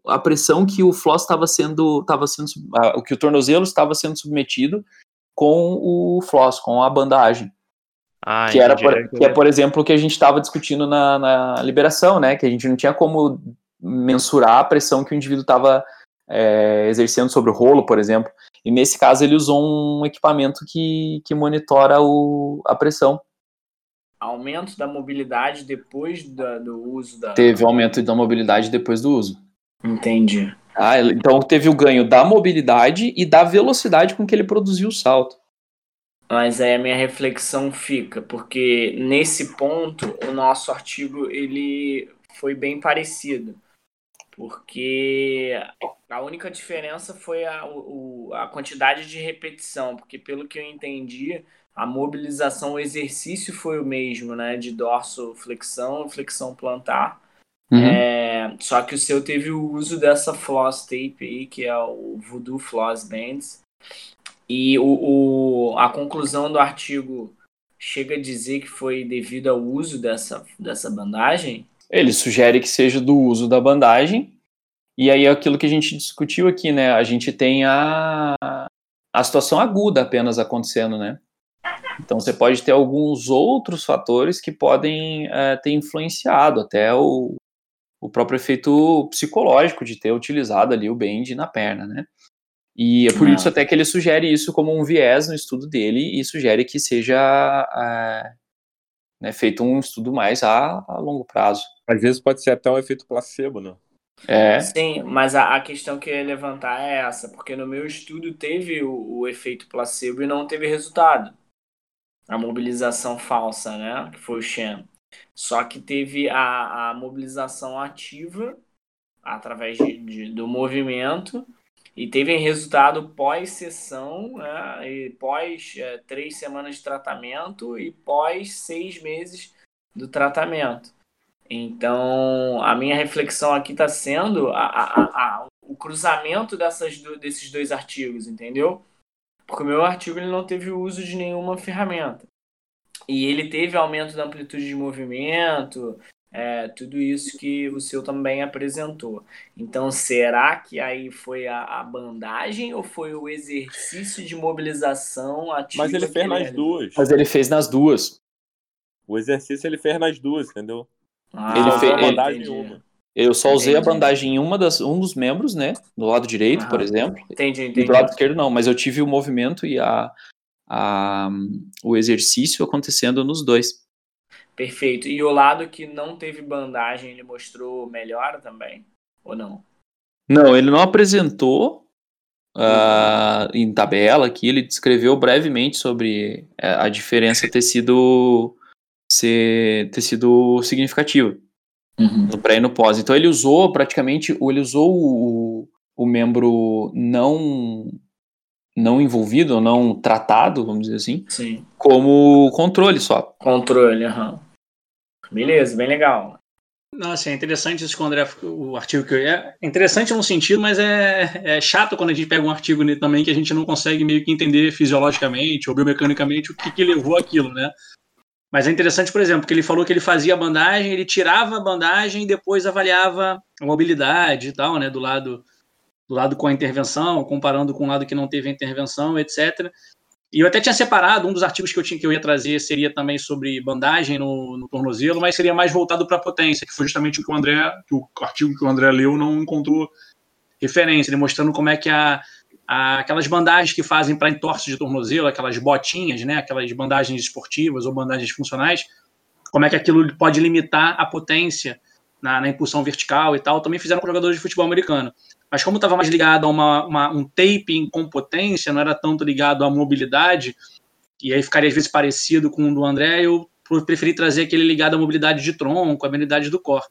a pressão que o floss estava sendo, estava sendo, uh, que o tornozelo estava sendo submetido com o floss, com a bandagem. Ah, que, era por, que é, por exemplo, o que a gente estava discutindo na, na liberação, né? Que a gente não tinha como mensurar a pressão que o indivíduo estava é, exercendo sobre o rolo, por exemplo. E nesse caso ele usou um equipamento que, que monitora o, a pressão. Aumento da mobilidade depois da, do uso da. Teve aumento da mobilidade depois do uso. Entendi. Ah, então teve o ganho da mobilidade e da velocidade com que ele produziu o salto. Mas aí a minha reflexão fica, porque nesse ponto o nosso artigo ele foi bem parecido porque a única diferença foi a, o, a quantidade de repetição, porque pelo que eu entendi, a mobilização, o exercício foi o mesmo, né? De dorso flexão, flexão plantar. Uhum. É, só que o seu teve o uso dessa floss tape aí, que é o Voodoo Floss Bands. E o, o, a conclusão do artigo chega a dizer que foi devido ao uso dessa, dessa bandagem? Ele sugere que seja do uso da bandagem. E aí é aquilo que a gente discutiu aqui, né? A gente tem a, a situação aguda apenas acontecendo, né? Então você pode ter alguns outros fatores que podem é, ter influenciado até o, o próprio efeito psicológico de ter utilizado ali o bend na perna, né? E é por isso até que ele sugere isso como um viés no estudo dele e sugere que seja é, né, feito um estudo mais a, a longo prazo. Às vezes pode ser até um efeito placebo, né? É. Sim, mas a, a, questão que eu ia levantar é essa, porque no meu estudo teve o, o, efeito placebo e não teve resultado. A mobilização falsa, né? Que foi o Shen. Só que teve a, a mobilização ativa através de, de, do movimento e teve resultado pós-sessão, né? Pós é, três semanas de tratamento e pós seis meses do tratamento. Então, a minha reflexão aqui está sendo a, a, a, o cruzamento dessas, desses dois artigos, entendeu? Porque o meu artigo ele não teve uso de nenhuma ferramenta. E ele teve aumento da amplitude de movimento, é, tudo isso que o seu também apresentou. Então, será que aí foi a, a bandagem ou foi o exercício de mobilização ativa? Mas ele fez nas duas. Mas ele fez nas duas. O exercício ele fez nas duas, entendeu? Ah, ele fez bandagem uma. Eu só usei entendi. a bandagem em uma das, um dos membros, né? Do lado direito, ah, por exemplo. Entendi, entendi. E do lado esquerdo não, mas eu tive o movimento e a, a, o exercício acontecendo nos dois. Perfeito. E o lado que não teve bandagem, ele mostrou melhor também? Ou não? Não, ele não apresentou uh, em tabela aqui, ele descreveu brevemente sobre é, a diferença ter sido, ser, ter sido significativa uhum. no pré e no pós. Então ele usou praticamente, ele usou o, o membro não não envolvido, ou não tratado, vamos dizer assim, Sim. como controle só. Controle, aham. Uhum. Beleza, bem legal. Nossa, é interessante isso que o André, o artigo que eu, é interessante num sentido, mas é, é chato quando a gente pega um artigo também que a gente não consegue meio que entender fisiologicamente ou biomecanicamente o que, que levou aquilo, né? Mas é interessante, por exemplo, que ele falou que ele fazia a bandagem, ele tirava a bandagem e depois avaliava a mobilidade e tal, né, do lado do lado com a intervenção, comparando com o lado que não teve a intervenção, etc. E eu até tinha separado, um dos artigos que eu, tinha, que eu ia trazer seria também sobre bandagem no, no tornozelo, mas seria mais voltado para a potência, que foi justamente o que o André, que o artigo que o André leu não encontrou referência, demonstrando como é que a, a aquelas bandagens que fazem para entorse de tornozelo, aquelas botinhas, né, aquelas bandagens esportivas ou bandagens funcionais, como é que aquilo pode limitar a potência na, na impulsão vertical e tal, também fizeram com jogadores de futebol americano. Mas como estava mais ligado a uma, uma, um taping com potência, não era tanto ligado à mobilidade, e aí ficaria às vezes parecido com o do André, eu preferi trazer aquele ligado à mobilidade de tronco, à habilidade do core.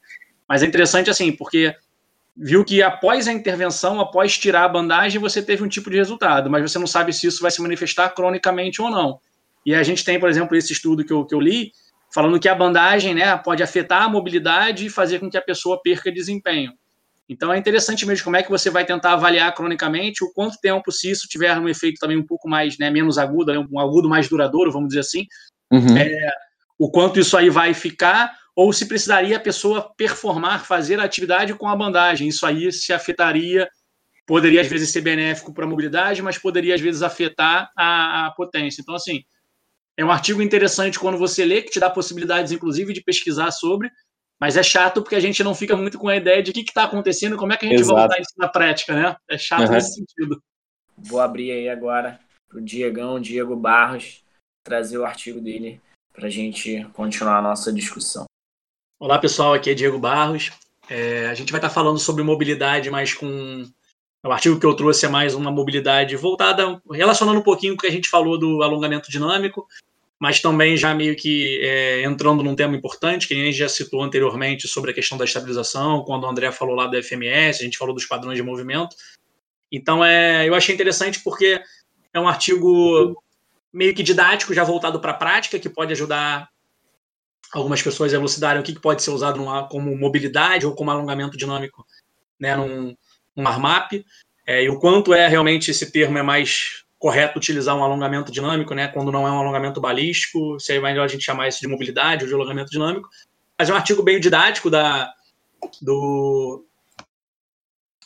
Mas é interessante assim, porque viu que após a intervenção, após tirar a bandagem, você teve um tipo de resultado, mas você não sabe se isso vai se manifestar cronicamente ou não. E a gente tem, por exemplo, esse estudo que eu, que eu li, falando que a bandagem né, pode afetar a mobilidade e fazer com que a pessoa perca desempenho. Então é interessante mesmo como é que você vai tentar avaliar cronicamente o quanto tempo, se isso tiver um efeito também um pouco mais, né, menos agudo, né, um agudo mais duradouro, vamos dizer assim, uhum. é, o quanto isso aí vai ficar, ou se precisaria a pessoa performar, fazer a atividade com a bandagem. Isso aí se afetaria, poderia às vezes ser benéfico para a mobilidade, mas poderia às vezes afetar a, a potência. Então, assim, é um artigo interessante quando você lê, que te dá possibilidades, inclusive, de pesquisar sobre, mas é chato porque a gente não fica muito com a ideia de o que está acontecendo, como é que a gente Exato. vai botar isso na prática, né? É chato uhum. nesse sentido. Vou abrir aí agora para o Diegão, Diego Barros, trazer o artigo dele para a gente continuar a nossa discussão. Olá, pessoal, aqui é Diego Barros. É, a gente vai estar falando sobre mobilidade, mas com. O artigo que eu trouxe é mais uma mobilidade voltada, relacionando um pouquinho com o que a gente falou do alongamento dinâmico, mas também já meio que é, entrando num tema importante, que a gente já citou anteriormente sobre a questão da estabilização, quando o André falou lá do FMS, a gente falou dos padrões de movimento. Então, é, eu achei interessante porque é um artigo meio que didático, já voltado para a prática, que pode ajudar algumas pessoas a elucidarem o que pode ser usado como mobilidade ou como alongamento dinâmico né, num, num armap, é, e o quanto é realmente esse termo é mais correto utilizar um alongamento dinâmico, né, quando não é um alongamento balístico, se é melhor a gente chamar isso de mobilidade ou de alongamento dinâmico. Mas é um artigo bem didático da, do,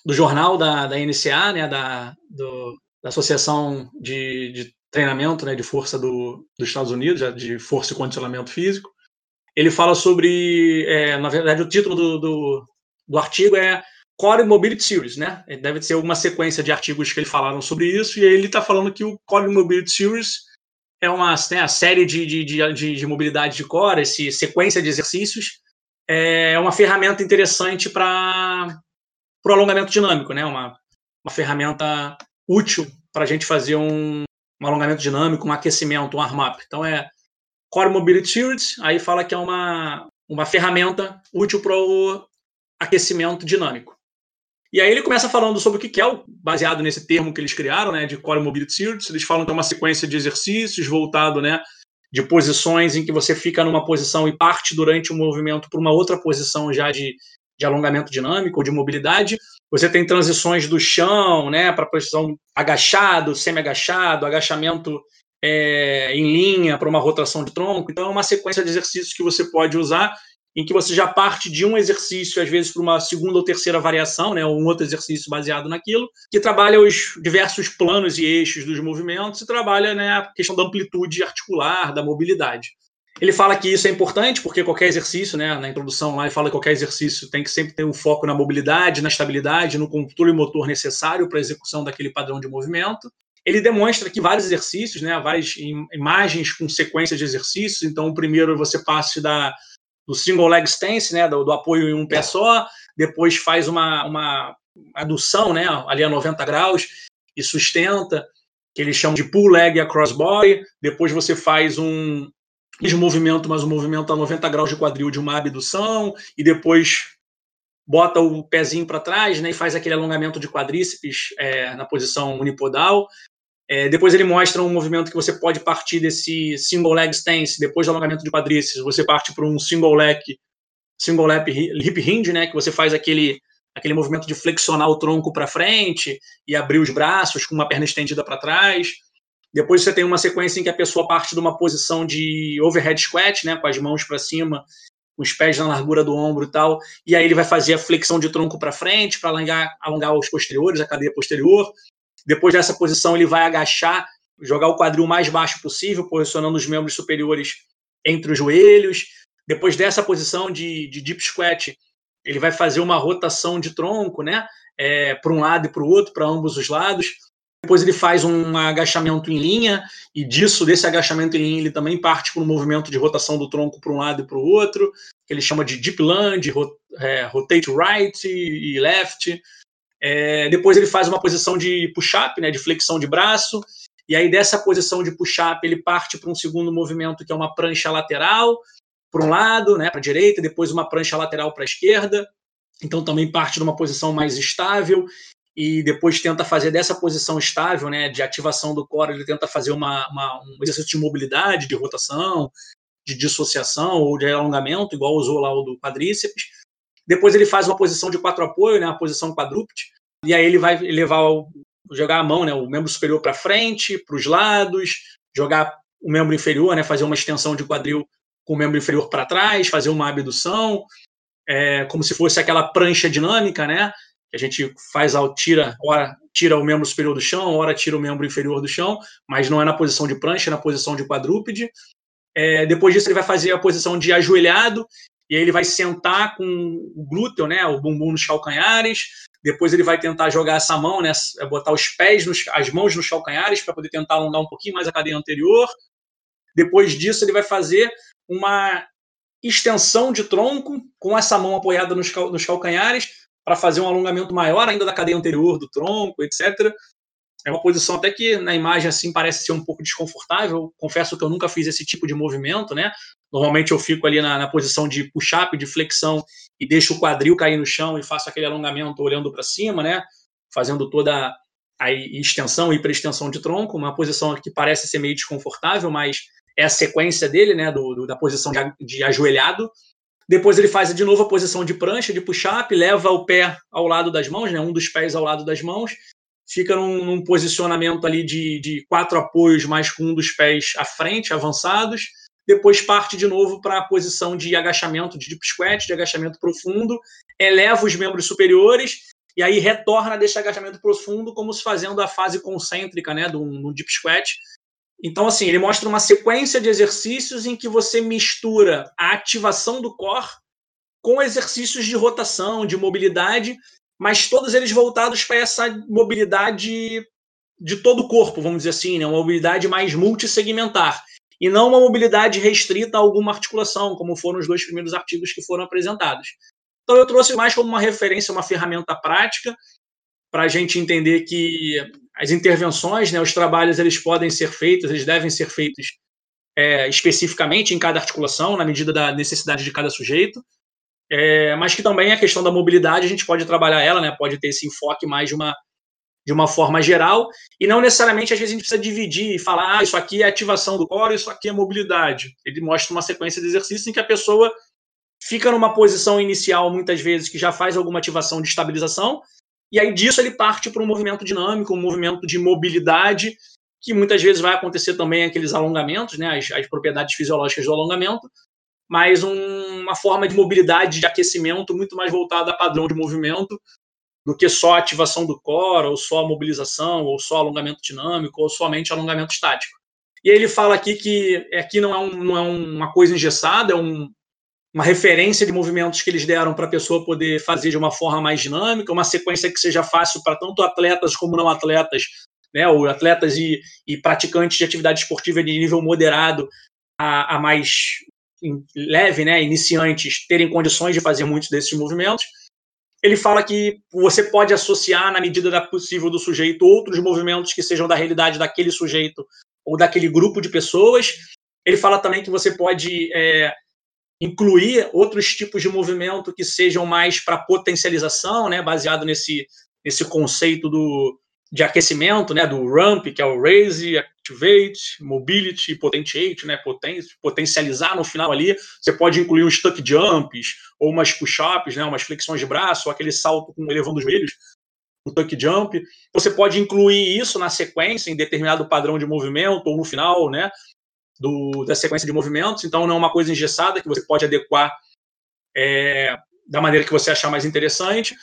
do jornal da, da NCA, né, da, do, da Associação de, de Treinamento né, de Força do, dos Estados Unidos, de Força e Condicionamento Físico. Ele fala sobre, é, na verdade, o título do, do, do artigo é Core Mobility Series, né? Deve ser alguma sequência de artigos que ele falaram sobre isso, e ele está falando que o Core Mobility Series é uma né, série de, de, de, de, mobilidade de core, essa sequência de exercícios, é uma ferramenta interessante para o alongamento dinâmico, né? Uma, uma ferramenta útil para a gente fazer um, um, alongamento dinâmico, um aquecimento, um warm-up. Então é Core Mobility Series, aí fala que é uma, uma ferramenta útil para o aquecimento dinâmico. E aí ele começa falando sobre o que é o, baseado nesse termo que eles criaram, né, de Core Mobility Series. Eles falam que é uma sequência de exercícios voltado, né, de posições em que você fica numa posição e parte durante o movimento para uma outra posição já de, de alongamento dinâmico ou de mobilidade. Você tem transições do chão, né, para posição agachado, semi-agachado, agachamento é, em linha para uma rotação de tronco. Então é uma sequência de exercícios que você pode usar em que você já parte de um exercício, às vezes, para uma segunda ou terceira variação, né, ou um outro exercício baseado naquilo, que trabalha os diversos planos e eixos dos movimentos e trabalha né, a questão da amplitude articular, da mobilidade. Ele fala que isso é importante porque qualquer exercício, né, na introdução lá, ele fala que qualquer exercício tem que sempre ter um foco na mobilidade, na estabilidade, no controle motor necessário para a execução daquele padrão de movimento. ele demonstra aqui vários exercícios, né, várias imagens com sequência de exercícios. Então, o primeiro você passa da, do single leg stance, né, do, do, apoio em um pé só, depois faz uma, uma adução, né, ali a 90 graus e sustenta, que eles chamam de pull leg across body. Depois você faz um mesmo movimento, mas um movimento a 90 graus de quadril de uma abdução e depois bota o pezinho para trás, né, e faz aquele alongamento de quadríceps é, na posição unipodal. É, depois ele mostra um movimento que você pode partir desse single leg stance, depois do alongamento de quadríceps, você parte para um single leg, single leg hip hinge, né, que você faz aquele aquele movimento de flexionar o tronco para frente e abrir os braços com uma perna estendida para trás. Depois você tem uma sequência em que a pessoa parte de uma posição de overhead squat, né, com as mãos para cima, com os pés na largura do ombro e tal, e aí ele vai fazer a flexão de tronco para frente para alongar, alongar os posteriores, a cadeia posterior. Depois dessa posição, ele vai agachar, jogar o quadril mais baixo possível, posicionando os membros superiores entre os joelhos. Depois dessa posição de, de deep squat, ele vai fazer uma rotação de tronco, né? É, para um lado e para o outro, para ambos os lados. Depois ele faz um agachamento em linha, e disso, desse agachamento em linha, ele também parte para um movimento de rotação do tronco para um lado e para o outro, que ele chama de deep lunge, é, rotate right e left. É, depois ele faz uma posição de push-up, né, de flexão de braço, e aí dessa posição de push-up ele parte para um segundo movimento que é uma prancha lateral, para um lado, né, para a direita, depois uma prancha lateral para a esquerda. Então também parte de uma posição mais estável e depois tenta fazer dessa posição estável, né, de ativação do core, ele tenta fazer uma, uma, um exercício de mobilidade, de rotação, de dissociação ou de alongamento, igual usou lá o do quadríceps. Depois ele faz uma posição de quatro apoio, né, a posição quadrúpede, e aí ele vai levar o, jogar a mão, né, o membro superior para frente, para os lados, jogar o membro inferior, né, fazer uma extensão de quadril com o membro inferior para trás, fazer uma abdução, é, como se fosse aquela prancha dinâmica, né, que a gente faz ao tira, hora tira o membro superior do chão, hora tira o membro inferior do chão, mas não é na posição de prancha, é na posição de quadrúpede. É, depois disso ele vai fazer a posição de ajoelhado e aí ele vai sentar com o glúteo, né, o bumbum nos calcanhares. Depois ele vai tentar jogar essa mão, né, é botar os pés, nos, as mãos nos calcanhares para poder tentar alongar um pouquinho mais a cadeia anterior. Depois disso ele vai fazer uma extensão de tronco com essa mão apoiada nos, cal, nos calcanhares para fazer um alongamento maior ainda da cadeia anterior do tronco, etc. É uma posição até que na imagem assim parece ser um pouco desconfortável. Confesso que eu nunca fiz esse tipo de movimento, né? Normalmente eu fico ali na, na posição de push-up, de flexão e deixo o quadril cair no chão e faço aquele alongamento olhando para cima, né? Fazendo toda a extensão e hiperextensão de tronco, uma posição que parece ser meio desconfortável, mas é a sequência dele, né? Do, do da posição de, de ajoelhado. Depois ele faz de novo a posição de prancha, de push-up, leva o pé ao lado das mãos, né? Um dos pés ao lado das mãos fica num, num posicionamento ali de, de, quatro apoios, mais com um dos pés à frente, avançados. Depois parte de novo para a posição de agachamento, de deep squat, de agachamento profundo, eleva os membros superiores e aí retorna desse agachamento profundo, como se fazendo a fase concêntrica né, do, do deep squat. Então, assim, ele mostra uma sequência de exercícios em que você mistura a ativação do core com exercícios de rotação, de mobilidade, mas todos eles voltados para essa mobilidade de todo o corpo, vamos dizer assim, né? uma mobilidade mais multissegmentar, e não uma mobilidade restrita a alguma articulação, como foram os dois primeiros artigos que foram apresentados. Então eu trouxe mais como uma referência, uma ferramenta prática, para a gente entender que as intervenções, né, os trabalhos, eles podem ser feitos, eles devem ser feitos é, especificamente em cada articulação, na medida da necessidade de cada sujeito, é, mas que também a questão da mobilidade a gente pode trabalhar ela, né? Pode ter esse enfoque mais de uma, de uma forma geral, e não necessariamente às vezes a gente precisa dividir e falar, ah, isso aqui é ativação do core, isso aqui é mobilidade. Ele mostra uma sequência de exercícios em que a pessoa fica numa posição inicial, muitas vezes, que já faz alguma ativação de estabilização, e aí disso ele parte para um movimento dinâmico, um movimento de mobilidade, que muitas vezes vai acontecer também aqueles alongamentos, né, as, as propriedades fisiológicas do alongamento, mas um, uma forma de mobilidade, de aquecimento muito mais voltada a padrão de movimento do que só ativação do core, ou só mobilização, ou só alongamento dinâmico, ou somente alongamento estático. E ele fala aqui que aqui não é, um, não é uma coisa engessada, é um, uma referência de movimentos que eles deram para a pessoa poder fazer de uma forma mais dinâmica, uma sequência que seja fácil para tanto atletas como não atletas né, ou atletas e, e praticantes de atividade esportiva de nível moderado a, a mais leve, né, iniciantes, terem condições de fazer muitos desses movimentos. Ele fala que você pode associar, na medida da possível do sujeito, outros movimentos que sejam da realidade daquele sujeito ou daquele grupo de pessoas. Ele fala também que você pode é, incluir outros tipos de movimento que sejam mais para potencialização, né, baseado nesse, nesse conceito do, de aquecimento, né, do ramp, que é o raise, activate, mobility, potentiate, né, poten potencializar no final ali. Você pode incluir uns tuck jumps, ou umas push-ups, né, umas flexões de braço, ou aquele salto com elevando os joelhos, o tuck jump. Você pode incluir isso na sequência, em determinado padrão de movimento, ou no final, né, do, da sequência de movimentos, então não é uma coisa engessada que você pode adequar é, da maneira que você achar mais interessante.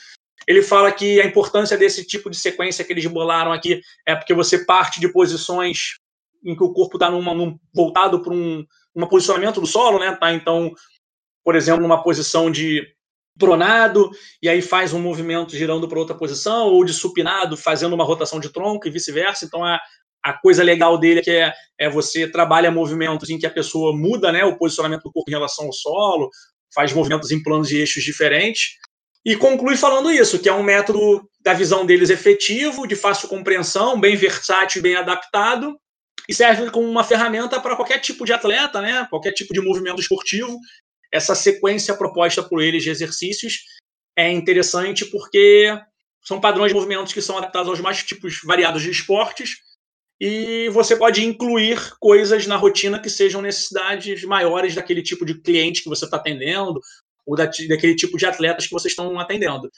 Ele fala que a importância desse tipo de sequência que eles bolaram aqui é porque você parte de posições em que o corpo está num, voltado para um, um posicionamento do solo, né? Tá, então, por exemplo, numa posição de pronado e aí faz um movimento girando para outra posição, ou de supinado, fazendo uma rotação de tronco e vice-versa. Então, a, a coisa legal dele é que é, é você trabalha movimentos em que a pessoa muda né, o posicionamento do corpo em relação ao solo, faz movimentos em planos e eixos diferentes, e conclui falando isso, que é um método da visão deles efetivo, de fácil compreensão, bem versátil bem adaptado, e serve como uma ferramenta para qualquer tipo de atleta, né, qualquer tipo de movimento esportivo. Essa sequência proposta por eles de exercícios é interessante porque são padrões de movimentos que são adaptados aos mais tipos variados de esportes, e você pode incluir coisas na rotina que sejam necessidades maiores daquele tipo de cliente que você está atendendo ou da, daquele tipo de atletas que vocês estão atendendo.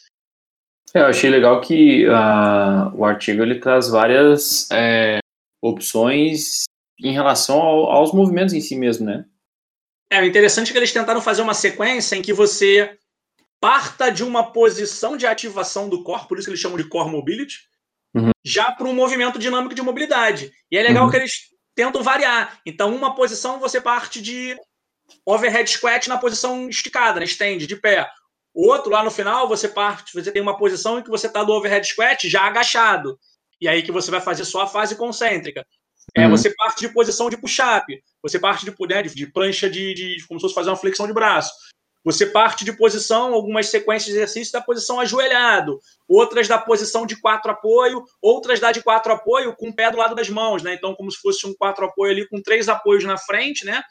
É, eu achei legal que uh, o artigo ele traz várias é, opções em relação ao, aos movimentos em si mesmo, né? É, o interessante é que eles tentaram fazer uma sequência em que você parta de uma posição de ativação do corpo, por isso que eles chamam de core mobility, uhum. já para um movimento dinâmico de mobilidade. E é legal uhum. que eles tentam variar. Então, uma posição você parte de overhead squat na posição esticada, na stand, de pé. Outro, lá no final, você parte, você tem uma posição em que você está do overhead squat já agachado. E aí que você vai fazer só a fase concêntrica. É, uhum. Você parte de posição de push-up, você parte de, né, de, de prancha de, de, como se fosse fazer uma flexão de braço. Você parte de posição, algumas sequências de exercícios da posição ajoelhado, outras da posição de quatro apoio, outras da de quatro apoio com o pé do lado das mãos, né? Então, como se fosse um quatro apoio ali com três apoios na frente, né?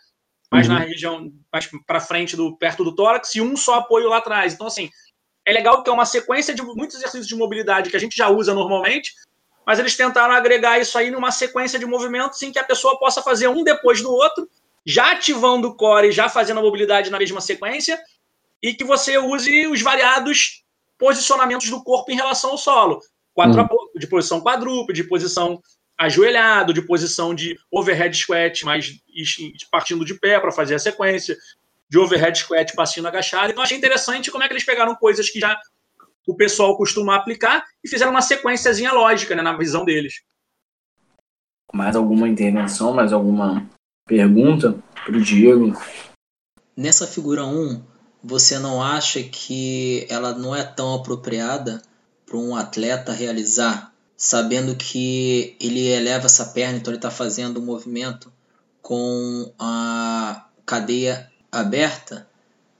Mais uhum. na região, mais para frente do perto do tórax e um só apoio lá atrás. Então, assim, é legal que é uma sequência de muitos exercícios de mobilidade que a gente já usa normalmente, mas eles tentaram agregar isso aí numa sequência de movimentos em que a pessoa possa fazer um depois do outro já ativando o core, já fazendo a mobilidade na mesma sequência, e que você use os variados posicionamentos do corpo em relação ao solo. Quatro uhum. de posição quadrúpede, de posição ajoelhado, de posição de overhead squat, mas partindo de pé para fazer a sequência, de overhead squat passando agachado. Então achei interessante como é que eles pegaram coisas que já o pessoal costuma aplicar e fizeram uma sequenciazinha lógica, né, na visão deles. Mais alguma intervenção, mais alguma pergunta para o Diego. Nessa figura 1, você não acha que ela não é tão apropriada para um atleta realizar, sabendo que ele eleva essa perna, então ele está fazendo um movimento com a cadeia aberta?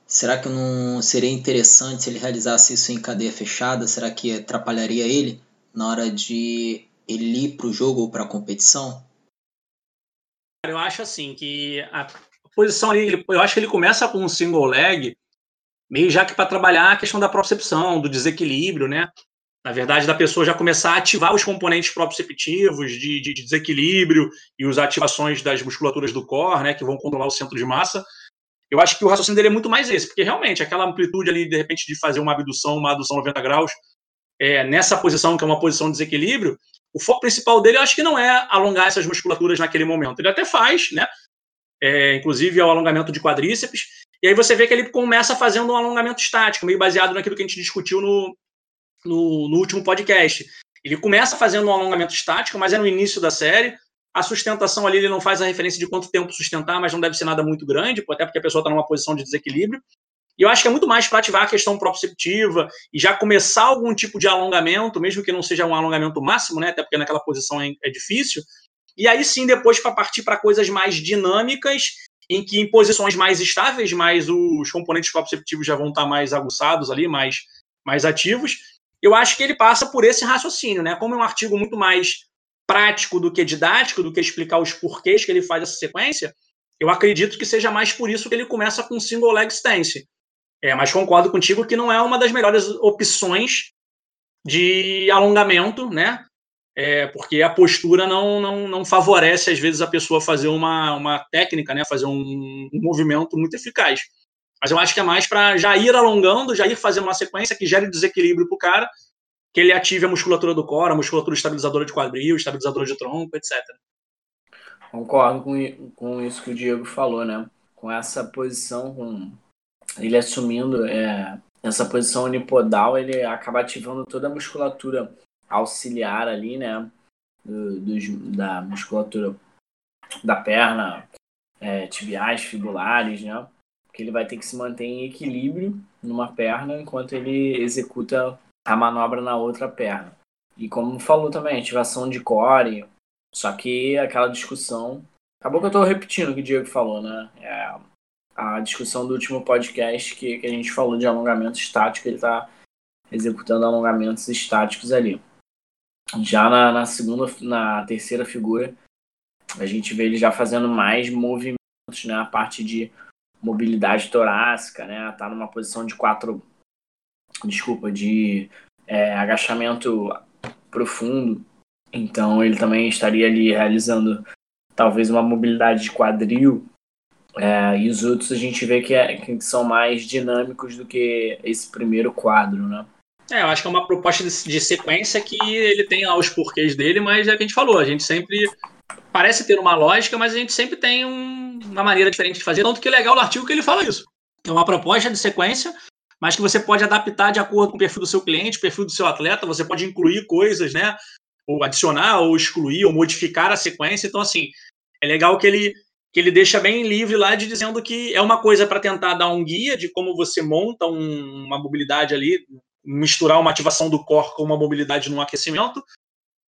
Será que não seria interessante se ele realizasse isso em cadeia fechada? Será que atrapalharia ele na hora de ele ir para o jogo ou para a competição? Eu acho assim que a posição ali, eu acho que ele começa com um single leg, meio já que para trabalhar a questão da propriocepção, do desequilíbrio, né? Na verdade, da pessoa já começar a ativar os componentes proprioceptivos de, de, de desequilíbrio e as ativações das musculaturas do core, né, que vão controlar o centro de massa. Eu acho que o raciocínio dele é muito mais esse, porque realmente aquela amplitude ali, de repente, de fazer uma abdução, uma adução 90 graus, é, nessa posição, que é uma posição de desequilíbrio, o foco principal dele, eu acho que não é alongar essas musculaturas naquele momento. Ele até faz, né? É, inclusive é o alongamento de quadríceps. E aí você vê que ele começa fazendo um alongamento estático, meio baseado naquilo que a gente discutiu no, no, no último podcast. Ele começa fazendo um alongamento estático, mas é no início da série. A sustentação ali ele não faz a referência de quanto tempo sustentar, mas não deve ser nada muito grande, até porque a pessoa está numa posição de desequilíbrio. E eu acho que é muito mais para ativar a questão proprioceptiva e já começar algum tipo de alongamento, mesmo que não seja um alongamento máximo, né? Até porque naquela posição é, é difícil. E aí sim, depois para partir para coisas mais dinâmicas, em que em posições mais estáveis, mais os componentes proprioceptivos já vão estar mais aguçados ali, mais, mais ativos. Eu acho que ele passa por esse raciocínio, né? Como é um artigo muito mais prático do que didático, do que explicar os porquês que ele faz essa sequência, eu acredito que seja mais por isso que ele começa com single leg stance. É, mas concordo contigo que não é uma das melhores opções de alongamento, né? É, porque a postura não, não, não favorece, às vezes, a pessoa fazer uma, uma técnica, né? Fazer um, um movimento muito eficaz. Mas eu acho que é mais para já ir alongando, já ir fazendo uma sequência que gere desequilíbrio para o cara, que ele ative a musculatura do core, a musculatura estabilizadora de quadril, estabilizadora de tronco, etc. Concordo com, com isso que o Diego falou, né? Com essa posição, com ele assumindo é, essa posição unipodal, ele acaba ativando toda a musculatura auxiliar ali, né? Do, do da musculatura da perna, é, tibiais, fibulares, né? Porque ele vai ter que se manter em equilíbrio numa perna enquanto ele executa a manobra na outra perna. E como falou também, ativação de core, só que aquela discussão. Acabou que eu estou repetindo o que o Diego falou, né? É, a discussão do último podcast que, que a gente falou de alongamento estático, ele está executando alongamentos estáticos ali. Já na, na, segunda, na terceira figura, a gente vê ele já fazendo mais movimentos, né? A parte de mobilidade torácica, né? Tá numa posição de quatro, desculpa, de é, agachamento profundo. Então ele também estaria ali realizando talvez uma mobilidade de quadril é, e os outros a gente vê que, é, que, são mais dinâmicos do que esse primeiro quadro, né? É, eu acho que é uma proposta de, de sequência que ele tem lá os porquês dele, mas é o que a gente falou, a gente sempre parece ter uma lógica, mas a gente sempre tem um, uma maneira diferente de fazer. Tanto que é legal o artigo que ele fala isso. É uma proposta de sequência, mas que você pode adaptar de acordo com o perfil do seu cliente, perfil do seu atleta, você pode incluir coisas, né? Ou adicionar, ou excluir, ou modificar a sequência. Então, assim, é legal que ele que ele deixa bem livre lá de dizendo que é uma coisa para tentar dar um guia de como você monta um, uma mobilidade ali, misturar uma ativação do core com uma mobilidade no aquecimento,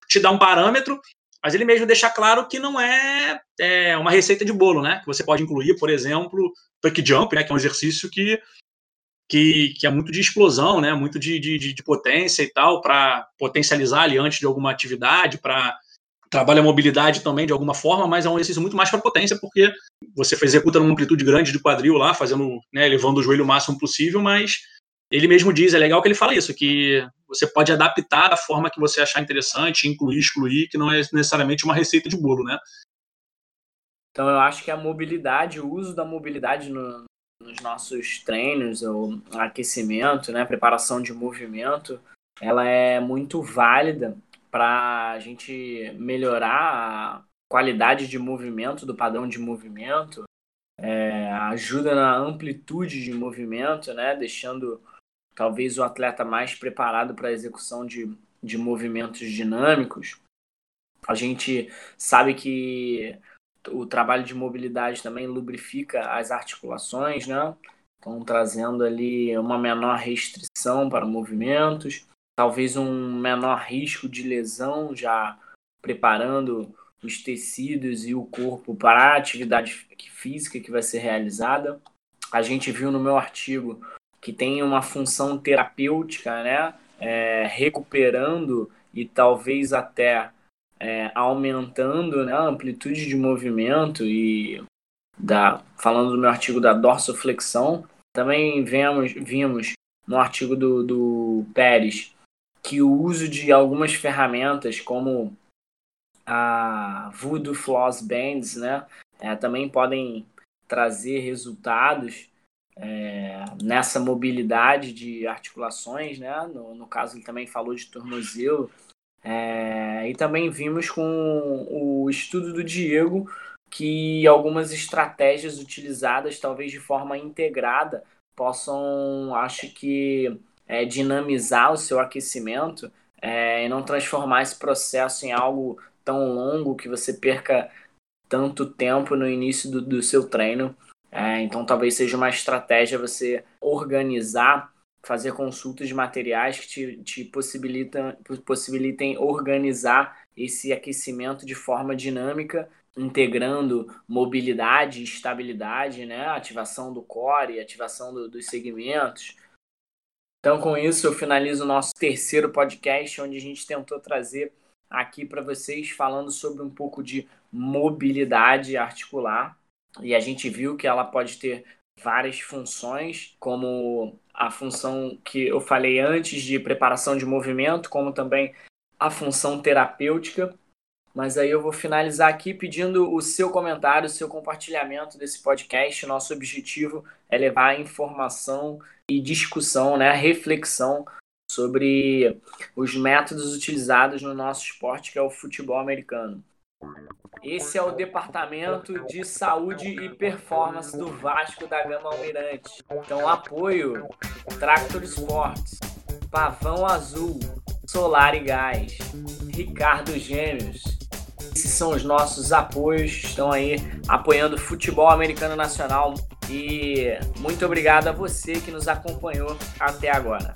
te dá um parâmetro, mas ele mesmo deixa claro que não é, é uma receita de bolo, né? Que você pode incluir, por exemplo, tuck jump, né? Que é um exercício que que, que, é muito de explosão, né? Muito de, de, de potência e tal, para potencializar ali antes de alguma atividade, para trabalha a mobilidade também de alguma forma, mas é um exercício muito mais para potência, porque você executa numa amplitude grande de quadril lá, fazendo, né, levando o joelho o máximo possível, mas ele mesmo diz, é legal que ele fala isso, que você pode adaptar da forma que você achar interessante, incluir, excluir, que não é necessariamente uma receita de bolo, né? Então eu acho que a mobilidade, o uso da mobilidade no, nos nossos treinos, ou aquecimento, né, preparação de movimento, ela é muito válida para a gente melhorar a qualidade de movimento, do padrão de movimento, é, ajuda na amplitude de movimento, né, deixando talvez o atleta mais preparado para a execução de, de movimentos dinâmicos. A gente sabe que o trabalho de mobilidade também lubrifica as articulações, né? Então, trazendo ali uma menor restrição para movimentos talvez um menor risco de lesão, já preparando os tecidos e o corpo para a atividade física que vai ser realizada. A gente viu no meu artigo que tem uma função terapêutica, né? É, recuperando e talvez até é, aumentando né, a amplitude de movimento e da, falando do meu artigo da dorsoflexão, também vemos, vimos no artigo do, do Pérez que o uso de algumas ferramentas como a Voodoo Floss Bands, né, é, também podem trazer resultados é, nessa mobilidade de articulações, né? No, no, caso ele também falou de tornozelo é, e também vimos com o estudo do Diego que algumas estratégias utilizadas talvez de forma integrada possam, acho que é, dinamizar o seu aquecimento é, e não transformar esse processo em algo tão longo que você perca tanto tempo no início do, do seu treino É, então talvez seja uma estratégia você organizar, fazer consultas de materiais que te, te possibilitam, possibilitem organizar esse aquecimento de forma dinâmica, integrando mobilidade estabilidade, né? ativação do core, ativação do, dos segmentos. Então, com isso, eu finalizo o nosso terceiro podcast, onde a gente tentou trazer aqui para vocês falando sobre um pouco de mobilidade articular. E a gente viu que ela pode ter várias funções, como a função que eu falei antes de preparação de movimento, como também a função terapêutica. Mas aí eu vou finalizar aqui pedindo o seu comentário, o seu compartilhamento desse podcast. Nosso objetivo é levar informação e discussão, né, reflexão sobre os métodos utilizados no nosso esporte, que é o futebol americano. Esse é o Departamento de Saúde e Performance do Vasco da Gama Almirante. Então, apoio Tractor Sports, Pavão Azul, Solar e Gás, Ricardo Gêmeos. Esses são os nossos apoios, estão aí apoiando o futebol americano nacional. E muito obrigado a você que nos acompanhou até agora.